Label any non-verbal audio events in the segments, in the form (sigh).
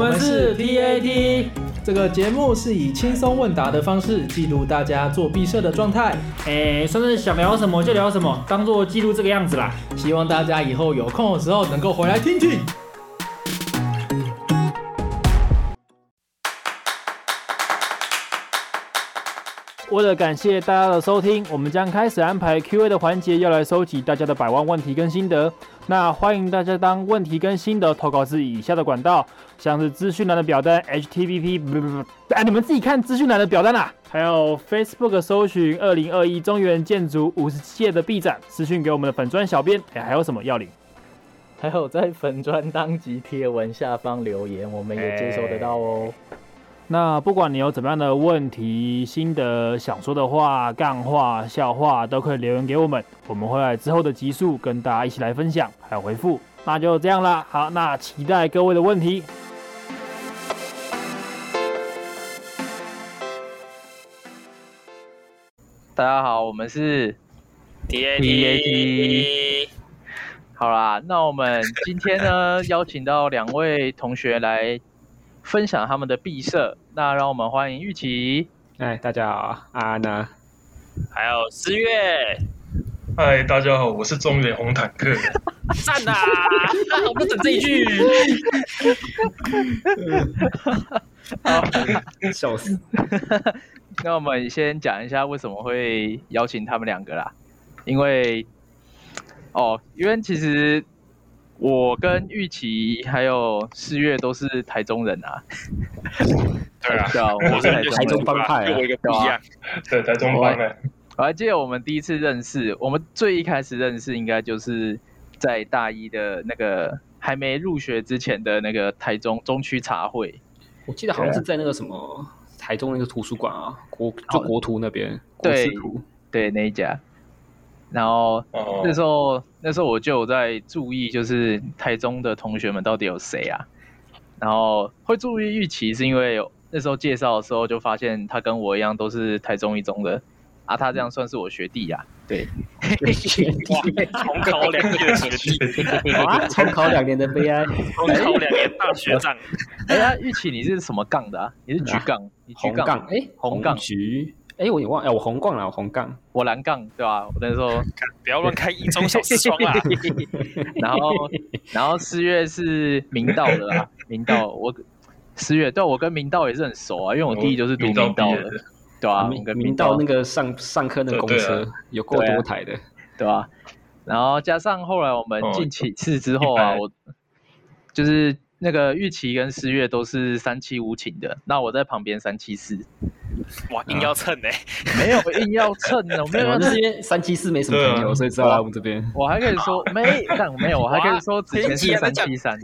们是 TAT，这个节目是以轻松问答的方式记录大家做毕设的状态。哎，算是想聊什么就聊什么，当做记录这个样子啦。希望大家以后有空的时候能够回来听听。为了感谢大家的收听，我们将开始安排 Q&A 的环节，要来收集大家的百万问题跟心得。那欢迎大家当问题跟心得投稿至以下的管道，像是资讯栏的表单 HTTP 不不不，哎，你们自己看资讯栏的表单啦。还有 Facebook 搜寻二零二一中原建筑五十七届的 B 展，私讯给我们的粉砖小编。哎，还有什么要领？还有在粉砖当集贴文下方留言，我们也接收得到哦。那不管你有怎么样的问题、心得、想说的话、干话、笑话，都可以留言给我们，我们会在之后的集数跟大家一起来分享还有回复。那就这样啦，好，那期待各位的问题。大家好，我们是 D A T。好啦，那我们今天呢，(laughs) 邀请到两位同学来。分享他们的毕设，那让我们欢迎玉琪。哎，大家好，安安呢？还有思月。嗨，大家好，我是中原红坦克。赞啊！(laughs) 我不等这一句。好，笑死。那我们先讲一下为什么会邀请他们两个啦，因为，哦，因为其实。我跟玉琪还有四月都是台中人啊。(laughs) 对啊，对啊，我是台中帮派，给我一个不一样。对，台中帮派。我还记得我们第一次认识，我们最一开始认识应该就是在大一的那个还没入学之前的那个台中中区茶会。我记得好像是在那个什么台中那个图书馆啊，国就国图那边。对，对那一家。然后那时候，oh. 那时候我就有在注意，就是台中的同学们到底有谁啊？然后会注意玉琪，是因为有那时候介绍的时候就发现他跟我一样都是台中一中的，啊，他这样算是我学弟呀？对，重考两年的学弟，啊，重考两年的悲哀，重考两年大学长。哎呀，玉琪，你是什么杠的啊？你是橘杠？你橘杠？哎，红杠橘。哎，我也忘了，我红杠了，我红杠，我蓝杠，对吧？我那时候 (laughs) 不要乱开一中小 (laughs) 时窗啊。然后，然后四月是明道的啦，明道，我四月对，我跟明道也是很熟啊，因为我弟就是读明道的，对吧？明明道那个上上课那个公车有够多台的，对吧？然后加上后来我们进寝室之后啊，我就是那个玉琪跟思月都是三七五寝的，那我在旁边三七四。哇，硬要蹭呢？没有硬要蹭的，我 (laughs) 没有那些三七四没什么朋友，所以知道来我们这边。我还可以说 (laughs) 没，但没有，我还可以说之前是三七三。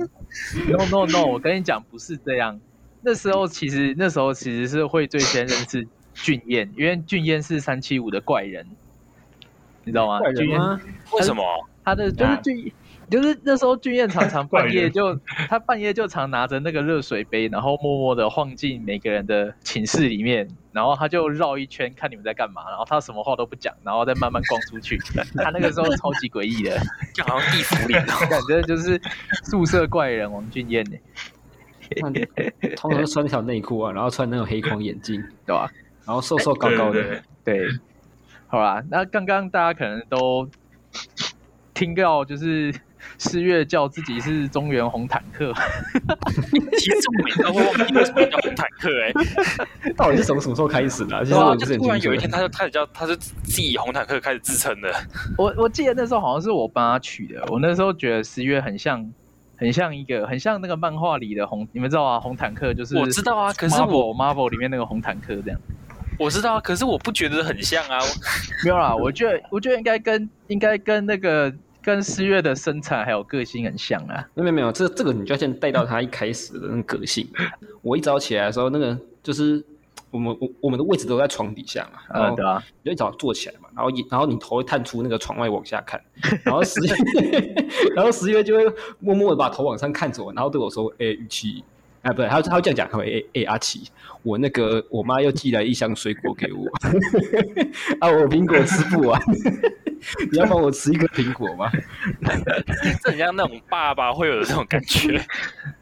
No no no，我跟你讲不是这样。那时候其实那时候其实是会最先认识俊彦，因为俊彦是三七五的怪人，你知道吗？俊彦为什么？他的就是俊。就是那时候，俊彦常常半夜就他半夜就常拿着那个热水杯，然后默默的晃进每个人的寝室里面，然后他就绕一圈看你们在干嘛，然后他什么话都不讲，然后再慢慢逛出去。他那个时候超级诡异的，(laughs) 就好像地府里，感觉就是宿舍怪人王俊彦 (laughs) 呢。(laughs) 通常穿一条内裤啊，然后穿那种黑框眼镜，对吧？然后瘦瘦高高的，对。好啦，那刚刚大家可能都听到就是。四月叫自己是中原红坦克，(laughs) 其实我每次都会忘记为什么叫红坦克哎、欸，(laughs) 到底是从什么时候开始的？其实我就突然有一天，他就开始叫，他是自己红坦克开始自称的。我我记得那时候好像是我帮他取的，我那时候觉得四月很像，很像一个，很像那个漫画里的红，你们知道啊？红坦克就是我知道啊，可是我 Marvel 里面那个红坦克这样，我知道啊，可是我不觉得很像啊。(laughs) 没有啦，我觉得我觉得应该跟应该跟那个。跟思月的身材还有个性很像啊！没有没有，这这个你就要先带到他一开始的那个个性。我一早起来的时候，那个就是我们我我们的位置都在床底下嘛，然后对啊，就一早坐起来嘛，然后一然后你头会探出那个窗外往下看，(laughs) 然后十月 (laughs) 然后十月就会默默的把头往上看着我，然后对我说：“哎、欸，玉琪，哎、啊，不对，他他会这样讲，他会哎哎阿奇，我那个我妈又寄来一箱水果给我，(laughs) 啊，我苹果吃不完。(laughs) ”你要帮我吃一个苹果吗？(laughs) 这很像那种爸爸会有的这种感觉。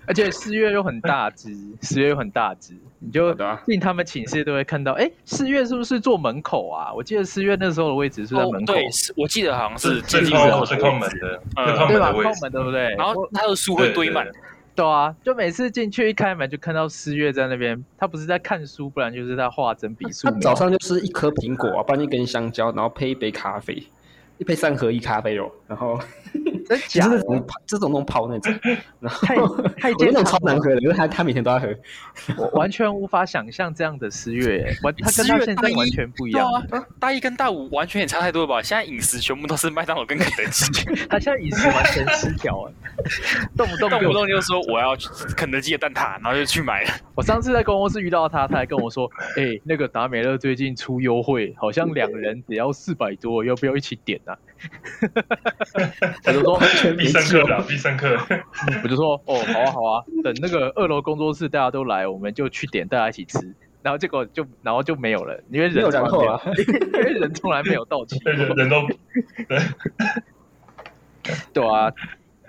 而且四月又很大只，四月又很大只，你就进他们寝室都会看到。哎，四月是不是坐门口啊？我记得四月那时候的位置是在门口。对，我记得好像是最靠最靠门的，对吧？靠门对不对？然后他的书会堆满。对啊，就每次进去一开门就看到思月在那边，他不是在看书，不然就是在画整笔书。他早上就是一颗苹果啊，拌一根香蕉，然后配一杯咖啡。一杯三合一咖啡哦，然后真假的，这种弄泡那种，(laughs) 然后太太那种超难喝的，因为他他每天都要喝，我完全无法想象这样的十月，完他跟他现在完全不一样。啊，大一跟大五完全也差太多了吧？现在饮食全部都是麦当劳跟肯德基，(laughs) 他现在饮食完全失调了，(laughs) 动不动动不动就说我要肯德基的蛋挞，然后就去买了。我上次在公司遇到他，他还跟我说：“哎，那个达美乐最近出优惠，好像两人只要四百多，要不要一起点？”啊，(laughs) 我就说必胜客啦，必胜客。(laughs) 我就说哦，好啊，好啊，等那个二楼工作室大家都来，我们就去点，大家一起吃。然后结果就，然后就没有了，因为人从来没有，(laughs) 因为人从来没有到齐，人都对，对啊。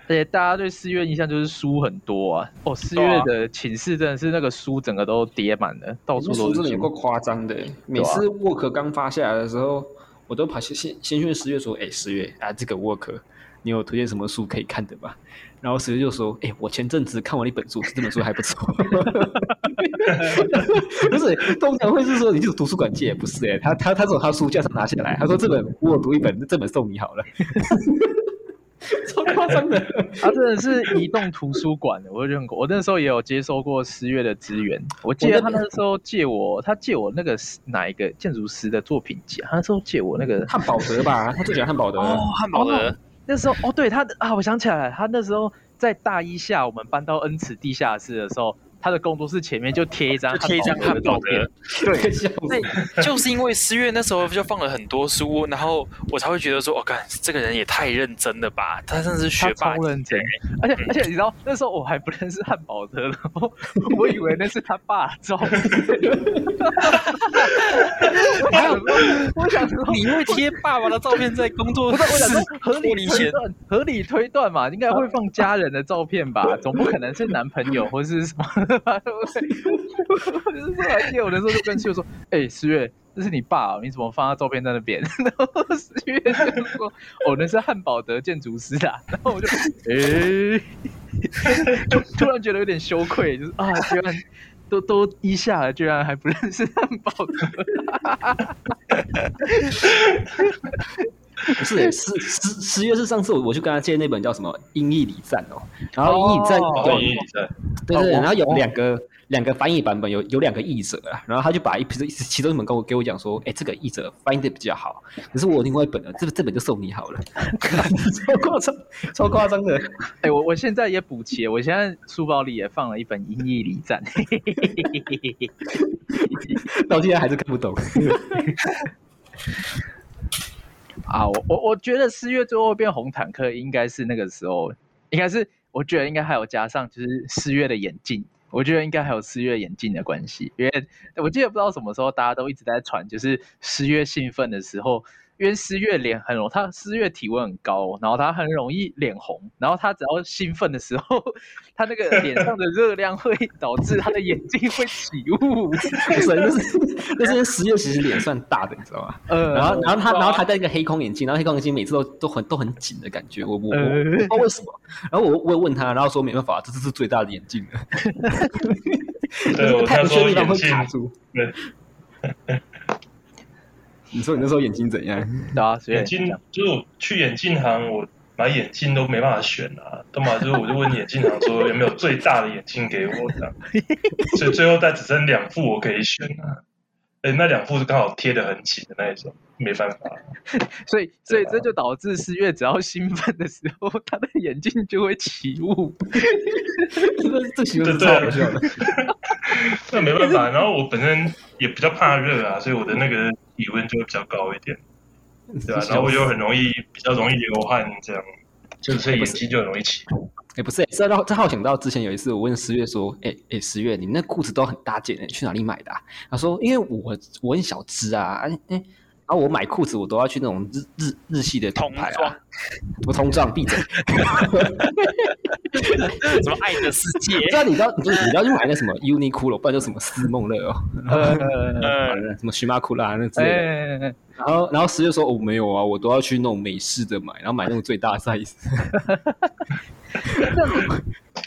而且大家对四月印象就是书很多啊。哦，四月的寝室真的是那个书整个都叠满了，到处都是书，有够夸张的。每次 work 刚发下来的时候。我都跑先先先去十月说，哎，十月啊，这个 work，你有推荐什么书可以看的吧？然后十月就说，哎，我前阵子看完一本书，这本书还不错。(laughs) 不是，通常会是说你就是图书馆借，不是？哎，他他他从他书架上拿下来，他说这本我读一本，这本送你好了。(laughs) 超夸张的，他 (laughs) 真的是移动图书馆的，我认过。我那时候也有接收过十月的资源，我记得他那时候借我，他借我那个哪一个建筑师的作品集，他那时候借我那个汉堡德吧，他最喜欢汉堡德。(laughs) 哦，汉堡德。那时候哦，对他啊，我想起来了，他那时候在大一下，我们搬到恩慈地下室的时候。他的工作室前面就贴一张贴一张汉堡的，对，那就是因为思月那时候就放了很多书，然后我才会觉得说，我、哦、看这个人也太认真了吧，他真的是学霸，超认真。而且而且你知道那时候我还不认识汉堡的，然后我以为那是他爸照片。还有，我想说你会贴爸爸的照片在工作 (laughs) 室，我想说合理推断，合理推断嘛，应该会放家人的照片吧，总不可能是男朋友或是什么。对不对？(laughs) 就是来接我的时候就跟秀说：“哎、欸，十月，这是你爸，你怎么放他照片在那边？” (laughs) 然后十月就说：“哦，那是汉堡德建筑师啊。”然后我就哎，(laughs) 就、突然觉得有点羞愧，就是啊，居然都都一下了，居然还不认识汉堡德。不是，十十十月是上次我我去跟他借那本叫什么《英译礼赞》哦，然后《阴翳礼赞》对对，然后有两个两个翻译版本，有有两个译者啊，然后他就把一批其中一本跟我给我讲说，哎，这个译者翻译的比较好，可是我另外一本呢，这这本就送你好了，(laughs) 超夸张，超夸张的，(laughs) 哎，我我现在也补齐，我现在书包里也放了一本《英译礼赞 (laughs)》，到现在还是看不懂。啊，我我我觉得四月最后变红坦克，应该是那个时候，应该是我觉得应该还有加上就是四月的眼镜，我觉得应该还有四月眼镜的关系，因为我记得不知道什么时候大家都一直在传，就是四月兴奋的时候。因为思月脸很容，他思月体温很高，然后他很容易脸红，然后他只要兴奋的时候，他那个脸上的热量会导致他的眼睛会起雾。(laughs) 不是，那是那是十月其实脸算大的，你知道吗？呃，然后然后他然后他戴一个黑框眼镜，然后黑框眼镜每次都都很都很紧的感觉，我我我不知道为什么。然后我我问他，然后说没办法，这这是最大的眼镜了。(laughs) 对，太不确定会卡住。对。你说你那时候眼睛怎样？啊，眼睛就是我去眼镜行，我买眼镜都没办法选啊，对嘛？就是我就问眼镜行说有没有最大的眼镜给我这样，所以最后再只剩两副我可以选啊。哎，那两副是刚好贴得很紧的那一种，没办法。(laughs) 所以所以这就导致四月只要兴奋的时候，(laughs) 他的眼镜就会起雾。(laughs) 这这形容太好笑了。那没办法，然后我本身也比较怕热啊，所以我的那个。体温就会比较高一点，对吧、啊？然后我就很容易比较容易流汗，这样，就所以眼睛就很容易起雾。哎，不是，这让这让我想到之前有一次，我问十月说：“哎哎，十月，你那裤子都很大件，你去哪里买的、啊？”他说：“因为我我很小只啊，哎哎然后我买裤子，我都要去那种日日日系的品牌啊。我童装，闭嘴。什么爱的世界？知道你知道，就你知道去买那什么 Uniqlo，不然就什么思梦乐哦，什么荨麻裤啦那之类的。然后然后十月说哦没有啊，我都要去那种美式的买，然后买那种最大 size。(laughs)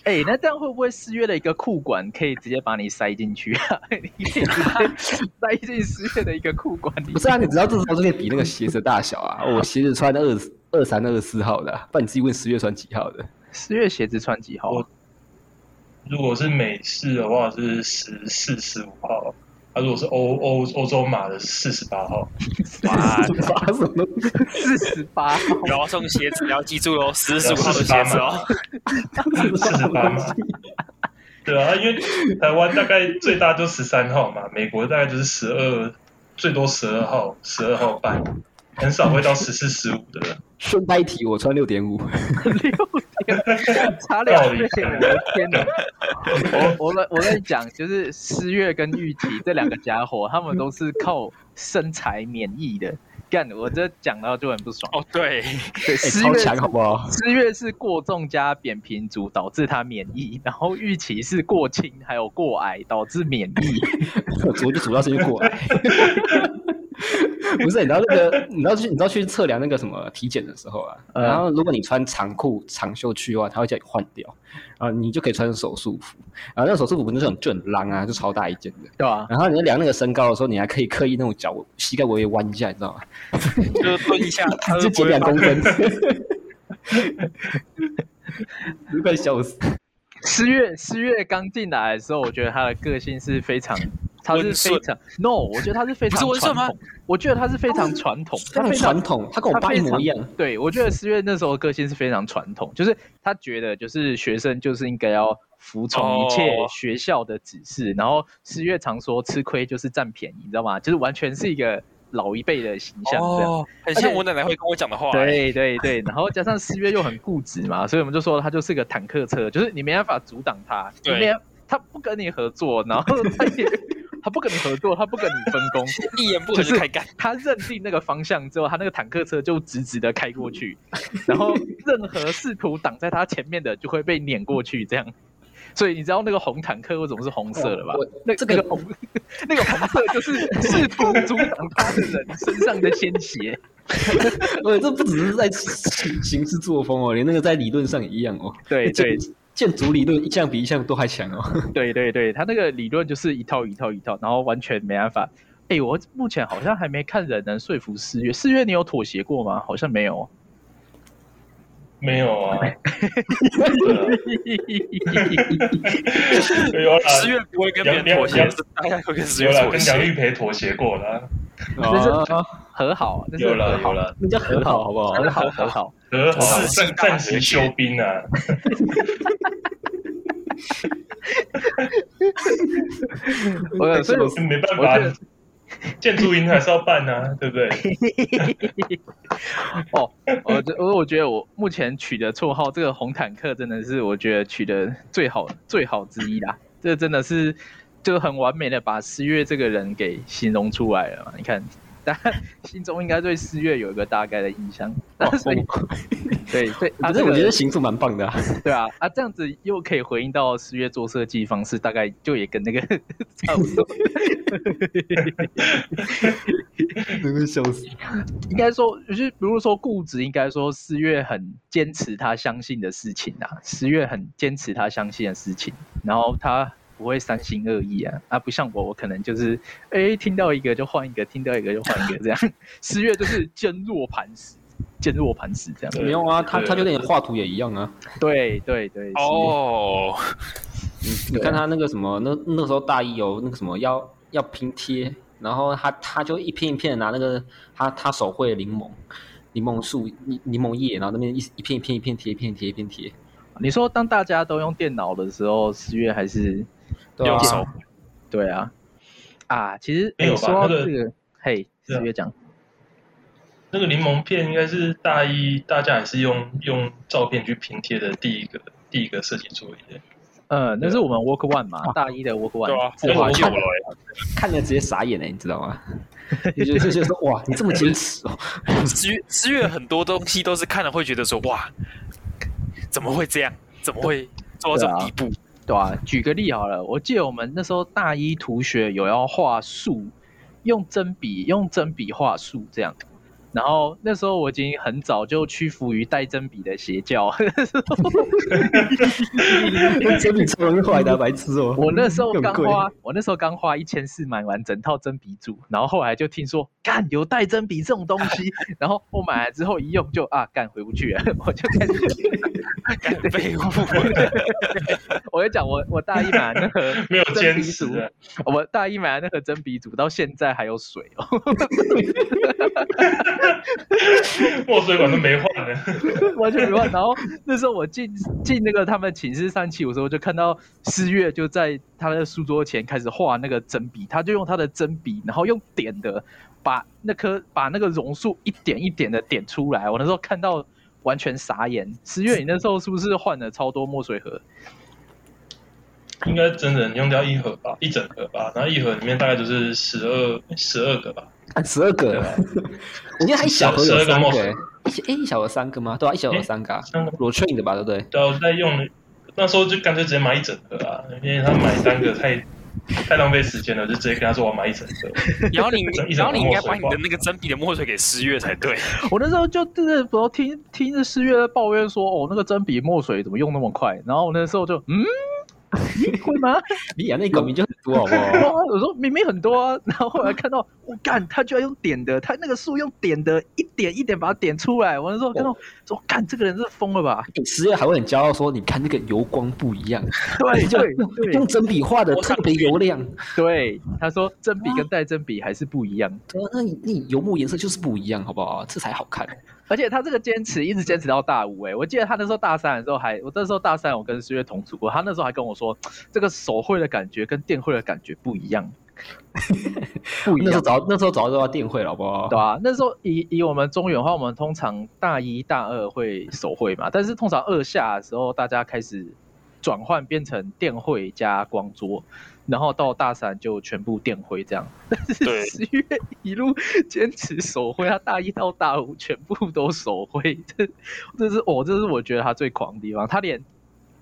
哎、欸，那这样会不会四月的一个裤管可以直接把你塞进去啊？(laughs) 你可以直接塞进四月的一个裤管里。不是啊，你知道这时候就可以比那个鞋子大小啊。(laughs) 我鞋子穿二二三二四号的，不然你自己问十月穿几号的？十月鞋子穿几号？如果是美式的话是十四十五号。他、啊、如果是欧欧欧洲码的四十八号，四十八什么？四十八号，然后送鞋子，你要记住哦，四十五号的鞋子哦，四十八码。对啊，因为台湾大概最大就十三号嘛，美国大概就是十二，最多十二号，十二号半，很少会到十四十五的。顺带提，我穿六点五，(laughs) (laughs) 六点，(laughs) 差两倍，我的天哪！(laughs) 我我跟我跟你讲，就是思月跟玉琪这两个家伙，他们都是靠身材免疫的。干，我这讲到就很不爽。哦，对，对，(laughs) 思月强好不好？思月是过重加扁平足导致他免疫，然后玉琪是过轻还有过矮导致免疫。主就主要是因为过矮。(laughs) 不是，你知道那个，你知道去，你知道去测量那个什么体检的时候啊，嗯、然后如果你穿长裤长袖去的话，他会叫你换掉，然后你就可以穿手术服，然后那手术服那种就很浪啊，就超大一件的，对啊。然后你在量那个身高的时候，你还可以刻意那种脚膝盖微微弯一下，你知道吗？就蹲一下，(laughs) 就减两公分，(laughs) 都快笑死。十月十月刚进来的时候，我觉得他的个性是非常。他是非常 no，我觉得他是非常传统。我觉得他是非常传统，他很传统，他跟我爸一模一样。对，我觉得思月那时候个性是非常传统，就是他觉得就是学生就是应该要服从一切学校的指示，然后思月常说吃亏就是占便宜，你知道吗？就是完全是一个老一辈的形象，这样很像我奶奶会跟我讲的话。对对对，然后加上思月又很固执嘛，所以我们就说他就是个坦克车，就是你没办法阻挡他，对，他不跟你合作，然后他也。他不跟你合作，他不跟你分工，(laughs) 一言不合就开干。他认定那个方向之后，他那个坦克车就直直的开过去，然后任何试图挡在他前面的就会被碾过去，这样。所以你知道那个红坦克为什么是红色的吧？那这个红，那个红色就是试图阻挡他的人身上的鲜血。对，这不只是在行事作风哦，连那个在理论上也一样哦。对对。建筑理论一项比一项都还强哦。(laughs) 对对对，他那个理论就是一套一套一套，然后完全没办法。哎、欸，我目前好像还没看人能说服四月。四月你有妥协过吗？好像没有。没有啊。十月不会跟别人妥协，大家会跟十月妥协。跟杨玉培妥协过了。这是和好，有了有了，那叫和好好不好？和好和好和好，暂暂时休兵啊！(laughs) 我所以没办法，(laughs) 建筑营还是要办啊，(laughs) 对不对？(laughs) 哦，我我我觉得我目前取的绰号，这个红坦克真的是我觉得取的最好最好之一啦，这真的是。就很完美的把十月这个人给形容出来了嘛？你看，大家心中应该对四月有一个大概的印象。对 (laughs) 对，反正我觉得行数蛮棒的、啊。(laughs) 对啊，啊这样子又可以回应到四月做设计方式，大概就也跟那个 (laughs) 差不多。能够笑死。应该说，就是比如说固执，应该说四月很坚持他相信的事情啊。四月很坚持他相信的事情，然后他。不会三心二意啊，啊，不像我，我可能就是，哎、欸，听到一个就换一个，听到一个就换一个，这样。(laughs) 十月就是坚若磐石，坚若磐石这样。没有啊，他他就跟你画图也一样啊。对对对。哦。你你看他那个什么，那那个时候大一有那个什么要要拼贴，然后他他就一片一片拿那个他他手绘的柠檬柠檬树柠柠檬叶，然后那边一一片一片一片贴一片贴一片贴。你说当大家都用电脑的时候，十月还是？对啊，对啊，啊，其实没有说这个，嘿，四月讲，那个柠檬片应该是大一大家也是用用照片去拼贴的第一个第一个设计作业。呃，那是我们 Work One 嘛，大一的 Work One。对啊，这我记得了，看了直接傻眼了，你知道吗？你觉得就觉得说哇，你这么坚持哦。十月十月很多东西都是看了会觉得说哇，怎么会这样？怎么会做到这种地步？对啊，举个例好了，我记得我们那时候大一同学有要画树，用针笔用针笔画树这样。然后那时候我已经很早就屈服于带真笔的邪教，(laughs) 用针笔超容易坏的白痴哦。我那时候刚花，我那时候刚花一千四买完整套针笔组，然后后来就听说干有带真笔这种东西，(laughs) 然后我买来之后一用就啊干回不去了，(laughs) 我就开始干废物。我跟你讲，我我大一买那个没有坚持，我大一买的那个针笔组到现在还有水哦。(laughs) 墨水管都没换呢，(laughs) 完全没换。然后那时候我进进那个他们寝室三期的时候，就看到思月就在他的书桌前开始画那个针笔，他就用他的针笔，然后用点的把那颗把那个榕树一点一点的点出来。我那时候看到完全傻眼。思月，你那时候是不是换了超多墨水盒？应该整整用掉一盒吧，一整盒吧。然后一盒里面大概就是十二十二个吧。啊，十二个，我觉得还一小盒有三个，一一小盒三个吗？对啊，一小盒三个，裸 train 的吧，对不对？对啊，我在用，那时候就干脆直接买一整盒啊，因为他买三个太太浪费时间了，就直接跟他说我买一整盒。(laughs) 然后你，然后你应该把你的那个真笔的墨水给十月才对。我那时候就真的不知道听听着十月在抱怨说，哦，那个真笔墨水怎么用那么快？然后我那时候就嗯。(laughs) 会吗？(laughs) 你演那个名就很多好不好？我说明明很多啊，然后后来看到我干，他居然用点的，他那个树用点的，一点一点把它点出来。我那时候看到说，干这个人是疯了吧？十月还会很骄傲说，你看那个油光不一样，对，(laughs) 就用针笔画的特别油亮。对，他说针笔跟带针笔还是不一样。对，那你你油墨颜色就是不一样，好不好？这才好看。而且他这个坚持一直坚持到大五哎、欸，我记得他那时候大三的时候还，我那时候大三我跟思月同组过，他那时候还跟我说，这个手绘的感觉跟电绘的感觉不一样，(laughs) 不一样。那时候早那时候早就要电绘了，好不好？对啊，那时候以以我们中原的话，我们通常大一大二会手绘嘛，但是通常二下的时候大家开始转换变成电绘加光桌。然后到大三就全部电绘这样，但是十月一路坚持手绘，他大一到大五全部都手绘，这这是我、哦、这是我觉得他最狂的地方，他连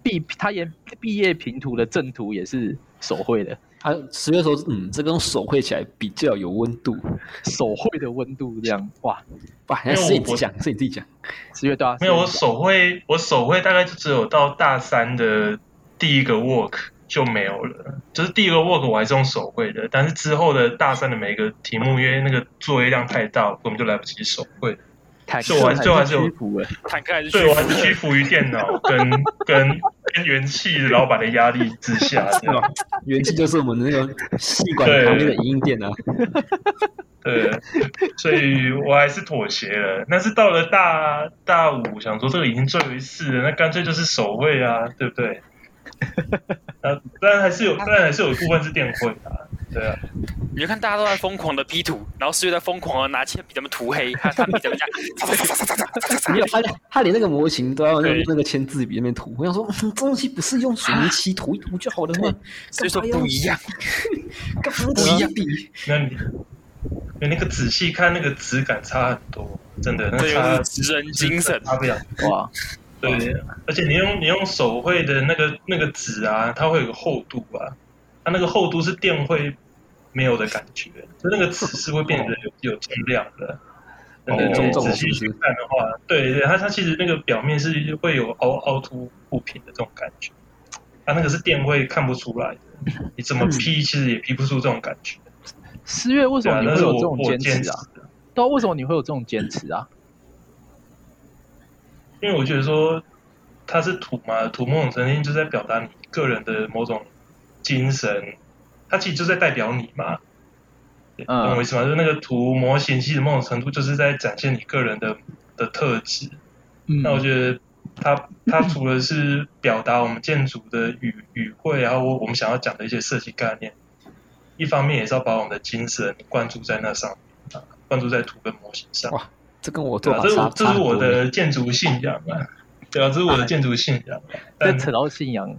毕他连毕业平图的正图也是手绘的。他十月说，嗯，这跟手绘起来比较有温度，手绘的温度这样，哇哇，是你自己讲，是你自己讲，十月对啊，没有我手绘，我手绘大概就只有到大三的第一个 work。就没有了，就是第一个 work 我还是用手绘的，但是之后的大三的每一个题目，因为那个作业量太大，根本就来不及手绘，所以我还是最后还是有，坦克还是对，我还是屈服于电脑跟跟跟元气老板的压力之下，对吧？元气就是我们那个细管旁边的影印店啊，对，所以我还是妥协了。但是到了大大五，想说这个已经最后一次了，那干脆就是手绘啊，对不对？(laughs) 呃，当然还是有，当然还是有一部分是电混的，对啊。你就看大家都在疯狂的 P 图，然后思月在疯狂的拿铅笔怎么涂黑，(laughs) 他他他他连那个模型都要用那个签字笔那边涂。我想说，这东西不是用水泥漆涂一涂就好了吗？所以说不一样，干嘛不一样？那你，你那个仔细看，那个质感差很多，真的，那差职人精神，差不了哇。对，而且你用你用手绘的那个那个纸啊，它会有个厚度啊，它那个厚度是电绘没有的感觉，就那个纸是会变得有有重量的。哦，仔细去看的话，对对，它它其实那个表面是会有凹凹凸不平的这种感觉，它那个是电绘看不出来的，你怎么 (laughs) P 其实也 P 不出这种感觉。十月为什么你会有这种坚持啊？对啊，为什么你会有这种坚持啊？因为我觉得说，它是土嘛，土某种程度就在表达你个人的某种精神，它其实就在代表你嘛，懂我意思吗？就是那个图模型，其实某种程度就是在展现你个人的的特质。嗯、那我觉得它它除了是表达我们建筑的语语汇，然后我我们想要讲的一些设计概念，一方面也是要把我们的精神灌注在那上面，灌注在图跟模型上。这跟我做法差，这这是我的建筑信仰啊，(laughs) 对啊，这是我的建筑信仰。但扯到信仰，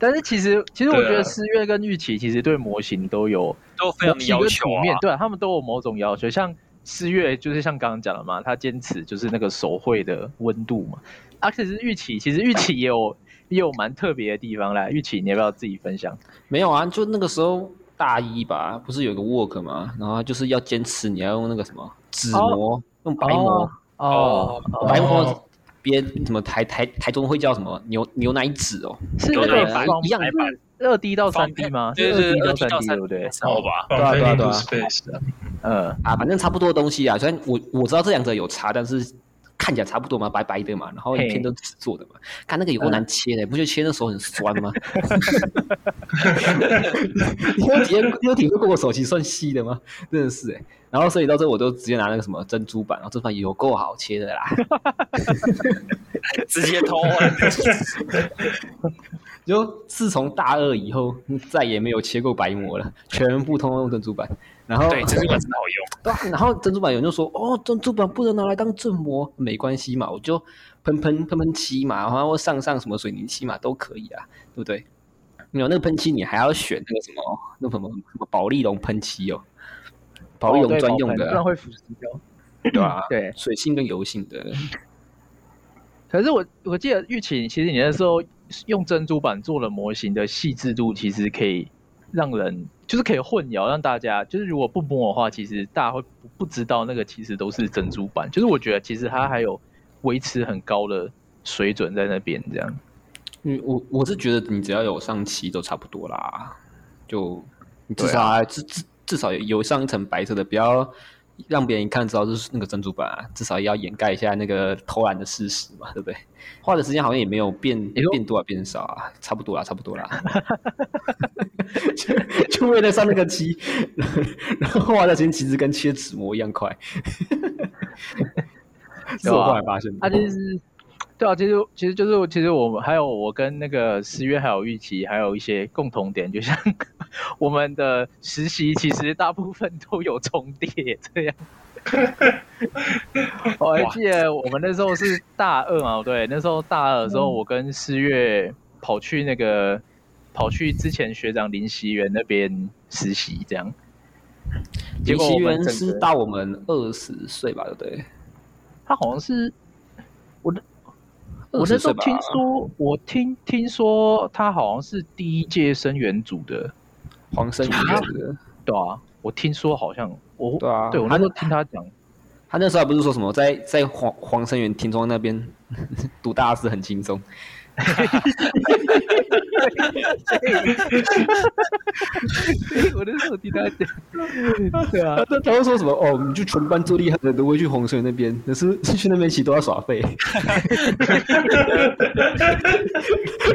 但是其实其实我觉得思悦跟玉琪其实对模型都有都非常的要求啊，对啊，他们都有某种要求，像思悦就是像刚刚讲的嘛，他坚持就是那个手绘的温度嘛，而、啊、且是玉琪，其实玉琪也有 (laughs) 也有蛮特别的地方啦，玉琪你要不要自己分享？没有啊，就那个时候大一吧，不是有个 work 嘛，然后就是要坚持你要用那个什么纸模、哦，用白膜哦，哦，白膜，别什么台台台中会叫什么牛牛奶纸哦？是那个一样二 D 到三 D 吗？对对对，二 D 到三 D 对不对？好吧，对啊对啊对啊。嗯啊，反正差不多的东西啊。虽然我我知道这两者有差，但是看起来差不多嘛，白白的嘛，然后一片都纸做的嘛。看那个有多难切的，不就切的手很酸吗？(laughs) 你有体验你有体会过我手其实算细的吗？真的是哎。然后所以到这我都直接拿那个什么珍珠板，然后这板有够好切的啦，(laughs) 直接偷换。(laughs) 就自从大二以后，再也没有切过白膜了，全部通通用珍珠板。然后对珍珠板真的好用。(laughs) 对，然后珍珠板有人就说：“哦，珍珠板不能拿来当正模，没关系嘛，我就喷喷喷喷漆嘛，然后上上什么水泥漆嘛都可以啊，对不对？没有那个喷漆，你还要选那个什么那什么什么保丽龙喷漆哦。”保泳专用的，不然会腐蚀掉，对吧？(laughs) 对，水性跟油性的。可是我我记得玉琴，其实你那时候用珍珠板做的模型的细致度，其实可以让人就是可以混淆，让大家就是如果不摸的话，其实大家会不知道那个其实都是珍珠板。就是我觉得其实它还有维持很高的水准在那边这样。嗯，我我是觉得你只要有上漆都差不多啦，就你至少至至少有上一层白色的，不要让别人一看知道是那个珍珠板啊。至少也要掩盖一下那个偷懒的事实嘛，对不对？画的时间好像也没有变，变多啊，变少啊，差不多啦，差不多啦。(laughs) 就就为了上那个漆，然后画的时间其实跟切纸模一样快。(laughs) 是我后来发现的。他就是。对啊，其实其实就是其实我们还有我跟那个思月还有玉琪还有一些共同点，就像 (laughs) 我们的实习其实大部分都有重叠这样。我还记得我们那时候是大二嘛，对，那时候大二的时候，我跟思月跑去那个跑去之前学长林熙元那边实习这样。林熙元是大我们二十岁吧，对不对？他好像是。我那时候听说，我听听说他好像是第一届生源组的。黄生源的，对啊，我听说好像我对啊，对我那时候听他讲，他那时候还不是说什么在在黄黄生源听说那边 (laughs) 读大四很轻松。哈哈哈！哈我那时候听他讲，对啊，他他会说什么？哦，你就全班最厉害的都会去洪水那边，可是去那边其实都要耍废。(laughs)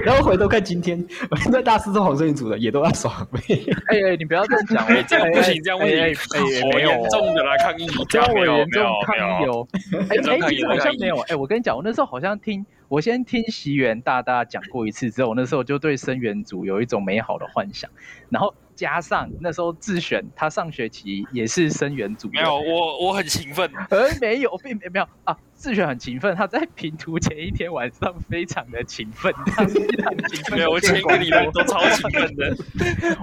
然后回头看今天，那大四是黄生组的，也都要耍废。哎哎，你不要这样讲，哎，这样不行，这样不行，好严重的来抗议，这样没有没有抗议哦。哎 (laughs) 哎，其实好像没有。哎，我跟你讲，我那时候好像听。我先听席元大大讲过一次之后，那时候就对生源组有一种美好的幻想，然后加上那时候自选他上学期也是生源组，没有我我很勤奋，而 (laughs) 没有并没有啊，自选很勤奋，他在评图前一天晚上非常的勤奋，他非常勤奋，没有我前一个礼拜都超勤奋的，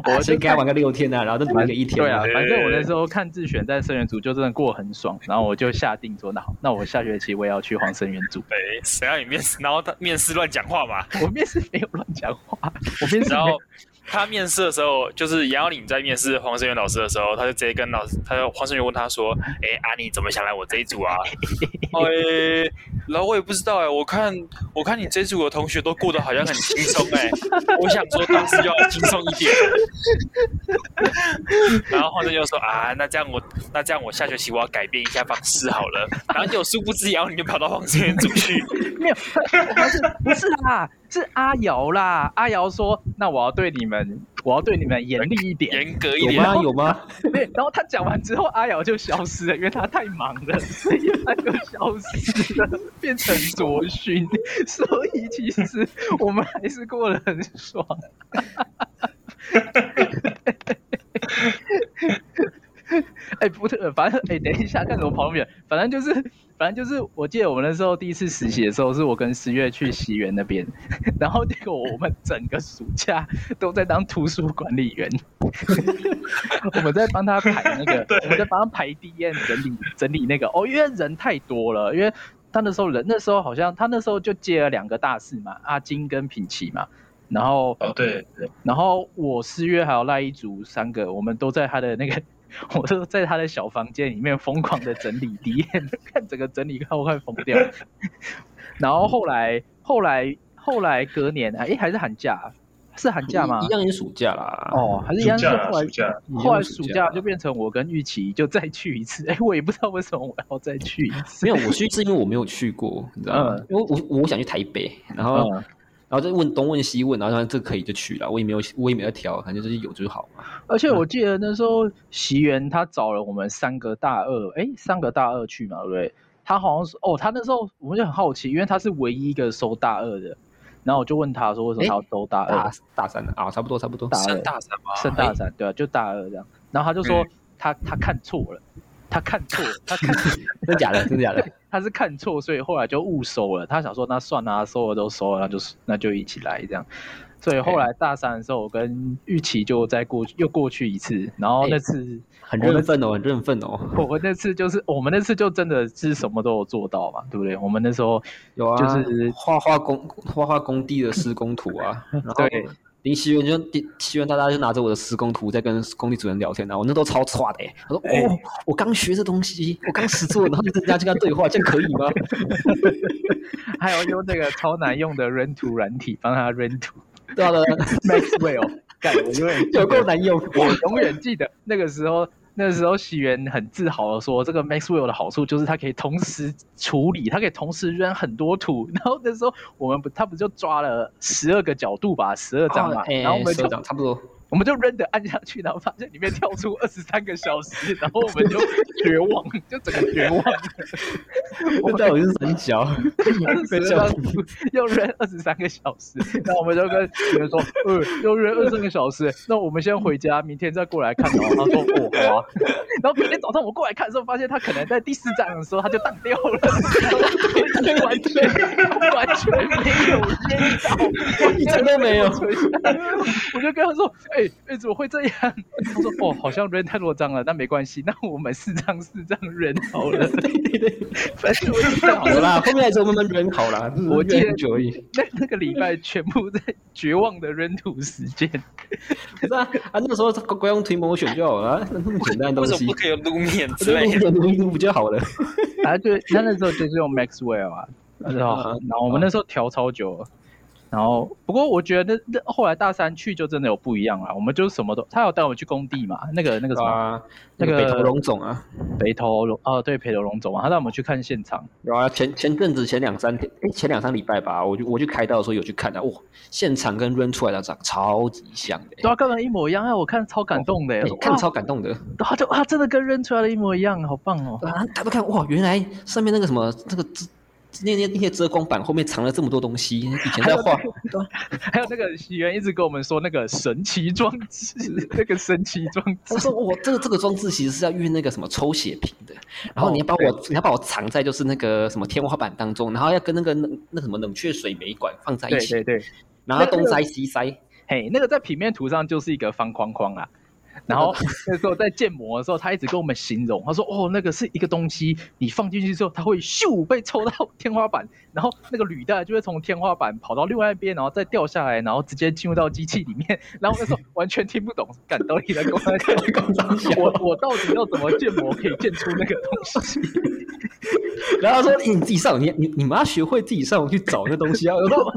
(laughs) 我先给他玩个六天啊，然后再玩个一天，对啊，反正我那时候看自选在生源组就真的过很爽，然后我就下定说那好，那我下学期我也要去黄生源组，对，谁让你面试，然后他面试乱讲话嘛，我面试没有乱讲话，我面试然后。他面试的时候，就是杨耀领在面试黄胜元老师的时候，他就直接跟老师，他就黄胜元问他说：“哎、欸，阿、啊、你怎么想来我这一组啊？” (laughs) 哎、欸，然后我也不知道哎、欸，我看我看你这组的同学都过得好像很轻松哎，(laughs) 我想说当时要轻松一点。然后黄生源就说：“啊，那这样我那这样我下学期我要改变一下方式好了。(laughs) ”然后就殊不知杨耀领就跑到黄胜元组去，没有，不是不是啦。是阿瑶啦，阿瑶说：“那我要对你们，我要对你们严厉一点，严格一点。”有吗？有吗？对。然后他讲完之后，阿瑶就消失了，因为他太忙了，所 (laughs) 以他就消失了，变成卓勋。所以其实我们还是过得很爽。(laughs) 哎，不特，反正哎，等一下，看什么跑那么远？反正就是，反正就是，我记得我们那时候第一次实习的时候，是我跟十月去西园那边，(laughs) 然后结果我们整个暑假都在当图书管理员，(laughs) 我们在帮他排那个，(laughs) 我们在帮他排 DM 整理整理那个哦，因为人太多了，因为他那时候人那时候好像他那时候就接了两个大四嘛，阿金跟品奇嘛。然后哦对对，然后我四月还有赖一竹三个，我们都在他的那个，我就在他的小房间里面疯狂的整理底片，(laughs) 看整个整理看我快疯掉。然后后来后来后来隔年哎还是寒假，是寒假吗？一样也暑假啦。哦，还是一样是后来暑假，后来暑假就变成我跟玉琪就再去一次。哎，我也不知道为什么我要再去一次。没有，我去是因为我没有去过，你知道吗？因为我我想去台北，然后。然后就问东问西问，然后说这可以就去了，我也没有我也没有挑，反正就是有就好嘛。而且我记得那时候席元他找了我们三个大二，哎，三个大二去嘛，对不对？他好像是哦，他那时候我们就很好奇，因为他是唯一一个收大二的，然后我就问他说为什么他要收大二？大大三的啊，差不多差不多。大二升大三吗？升大三，对啊，就大二这样。然后他就说他、嗯、他看错了。他看错，(laughs) 他看真的假的？真假的？(laughs) 他是看错，所以后来就误收了。他想说，那算了，啊，收了都收了，那就那就一起来这样。所以后来大三的时候，我跟玉琪就再过去，又过去一次。然后那次，欸、很认份哦，很认份哦。我们那次就是，我们那次就真的是什么都有做到嘛，对不对？我们那时候有啊，就是画画工画画工地的施工图啊，对。林希元就希元大家就拿着我的施工图在跟工地主任聊天，然后我那都超差的，他说：“哦，我刚学这东西，我刚实做，然后就跟人家就跟他对话，这样可以吗？” (laughs) 还有用那个超难用的 run 图软体帮他 run 图，对啊，Maxwell，干，我永远有够难用，我永远记得那个时候。那时候喜源很自豪的说：“这个 Maxwell 的好处就是它可以同时处理，它可以同时扔很多图。(laughs) ”然后那时候我们不，他不就抓了十二个角度吧，十二张嘛，然后我们就差不多。我们就扔的按下去，然后发现里面跳出二十三个小时，(laughs) 然后我们就绝望，(laughs) 就整个绝望。(laughs) 我们到底是三角，要扔二十三个小时，然后我们就跟别人说：“呃，要扔二十三个小时，那我们先回家，明天再过来看。”然后他说：“哦，好啊。”然后明天早上我过来看的时候，发现他可能在第四站的时候他就荡掉了，完全完全没有扔到，一张都没有。我就跟他说：“哎。”哎，怎么会这样？(laughs) 他说：“哦，好像扔太多张了，但没关系，那我们四张四张扔好了。(laughs) ”对对对，反正我就 (laughs) 好了，后面来之后慢慢扔好了。我记得久矣，那那个礼拜全部在绝望的扔图时间。可是啊，啊那个时候光用推模选就好了，那么简单的东西。为什么不可以用路面之类的？路面不就好了？啊，对，那那时候就是用 Maxwell 啊，然后我们那时候调超久。然后，不过我觉得那后来大三去就真的有不一样了。我们就什么都，他有带我们去工地嘛，那个那个什么，啊、那个北投龙总啊，北投龙哦，对，北投龙总啊，他带我们去看现场。有啊，前前阵子前两三天，哎，前两三礼拜吧，我就我去开刀的时候有去看的，哇，现场跟 run 出来的长超级像的，对啊，跟人一模一样啊，我看超感动的，哦、看超感动的，他就啊，真的跟 run 出来的一模一样，好棒哦。啊，他们看哇，原来上面那个什么这个。那那那些遮光板后面藏了这么多东西，以前在画，还有那个喜源 (laughs) 一直跟我们说那个神奇装置，那个神奇装置。他说我这个这个装置其实是要运那个什么抽血瓶的，然后你要把我、哦、你要把我藏在就是那个什么天花板当中，然后要跟那个那那什么冷却水煤管放在一起，对对对，然后东塞西塞，嘿，那个在平面图上就是一个方框框啊。(laughs) 然后那时候在建模的时候，他一直跟我们形容，他说：“哦，那个是一个东西，你放进去之后，它会咻被抽到 (laughs) 天花板，然后那个履带就会从天花板跑到另外一边，然后再掉下来，然后直接进入到机器里面。(laughs) 然后那时候完全听不懂，感到你在跟我讲，我我到底要怎么建模可以建出那个东西？然后他说：你自己上，你你你们要学会自己上网去找那东西啊。”我说：“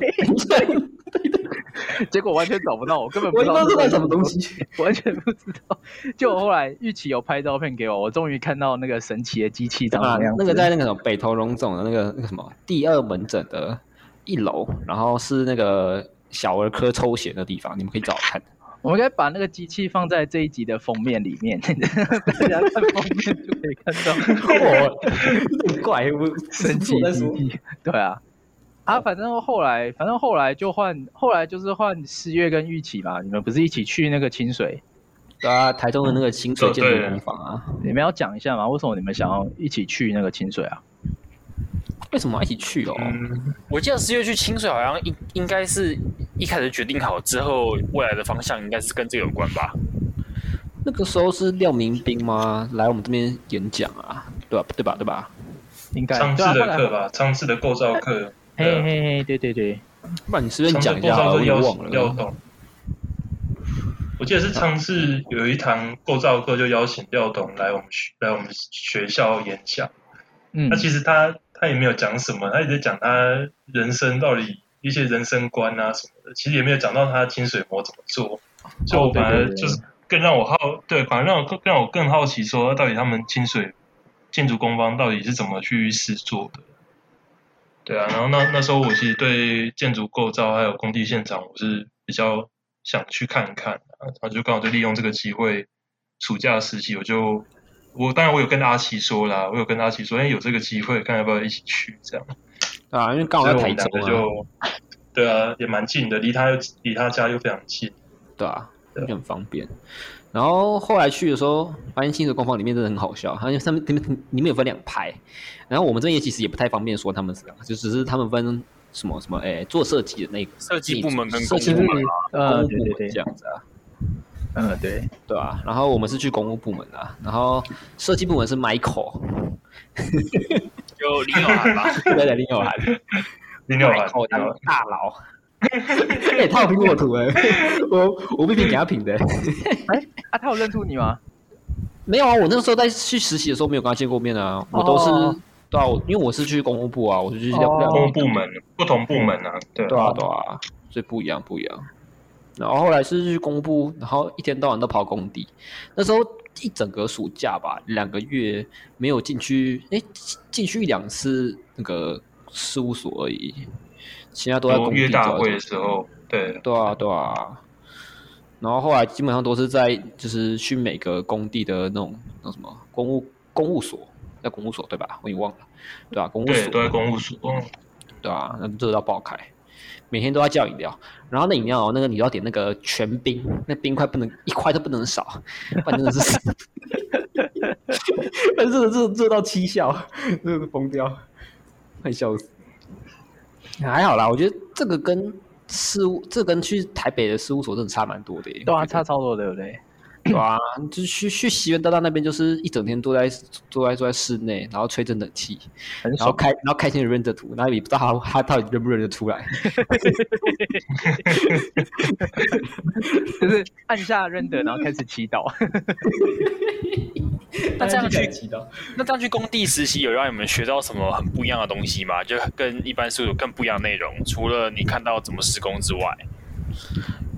对。” (laughs) 结果完全找不到，我根本不知道是什么东西，(laughs) 完全不知道。就后来玉琪有拍照片给我，我终于看到那个神奇的机器长什么样。那个在那个什么北投荣总的那个那个什么第二门诊的一楼，然后是那个小儿科抽血的地方，你们可以找我看。(laughs) 我们应该把那个机器放在这一集的封面里面，大家看封面就可以看到。哦，很怪物，神奇的机器，对啊。啊，反正后来，反正后来就换，后来就是换十月跟玉琪嘛。你们不是一起去那个清水？对啊，台中的那个清水建筑工坊啊，你们要讲一下吗？为什么你们想要一起去那个清水啊？为什么要一起去哦？嗯、我记得四月去清水好像应应该是一开始决定好之后，未来的方向应该是跟这个有关吧？那个时候是廖明斌吗？来我们这边演讲啊？对吧？对吧？对吧？应该上次的课吧？上次的构造课。嘿嘿嘿，对对对。不然你随便讲一下，我也忘了。廖董，我记得是上次有一堂构造课，就邀请廖董来我们学来我们学校演讲。嗯，那其实他。他也没有讲什么，他也在讲他人生到底一些人生观啊什么的，其实也没有讲到他清水模怎么做，所以我反而就是更让我好，对，反而让我更让我更好奇，说到底他们清水建筑工方到底是怎么去试做的，对啊，然后那那时候我其实对建筑构造还有工地现场，我是比较想去看一看，然后就刚好就利用这个机会，暑假实习我就。我当然我有跟阿奇说啦，我有跟阿奇说，哎，有这个机会，看要不要一起去这样。(laughs) 啊，因为刚好在台中啊。就对啊，也蛮近的，离他又离他家又非常近。对啊，就很方便。然后后来去的时候，发现清水工坊里面真的很好笑，好像上面里面里面有分两排。然后我们这边其实也不太方便说他们是，就只是他们分什么什么，哎，做设计的那个设计部门跟设计部门呃，对对对，这样子啊。嗯，对。对啊，然后我们是去公务部门的，然后设计部门是 Michael，就林有涵吧，(laughs) 对对，林有涵，(laughs) 林有涵当大佬，(laughs) 哎，他有评过我图哎，我我不评给他评的，(laughs) 哎，啊，他有认出你吗？没有啊，我那个时候在去实习的时候没有跟他见过面啊，我都是对啊，因为我是去公务部啊，我是去两两公务部门，不同部门啊，对对啊对啊，所以不一样不一样。然后后来是去公布，然后一天到晚都跑工地。那时候一整个暑假吧，两个月没有进去，哎，进去一两次那个事务所而已，其他都在工地。大会的时候，对，对啊，对啊。然后后来基本上都是在，就是去每个工地的那种那什么公务公务所，在公务所对吧？我已经忘了，对啊，公务所都在公务所，对啊，那热到爆开。每天都要叫饮料，然后那饮料那个你要点那个全冰，那冰块不能一块都不能少，反正 (laughs) 真的是，反正热热热到七笑，热的疯掉，快笑死。还好啦，我觉得这个跟事务，这个、跟去台北的事务所真的差蛮多的耶。对啊，差超多的，对不对？对啊，就去去西园大道那边，就是一整天都在坐在坐在室内，然后吹着冷气，然后开然后开心的认着图，然后也不知道他他到底认不认得出来，就是按下认得，然后开始祈祷。(laughs) 那这样去祈祷，那这样去工地实习，有让你们学到什么很不一样的东西吗？就跟一般是有更不一样的内容，除了你看到怎么施工之外。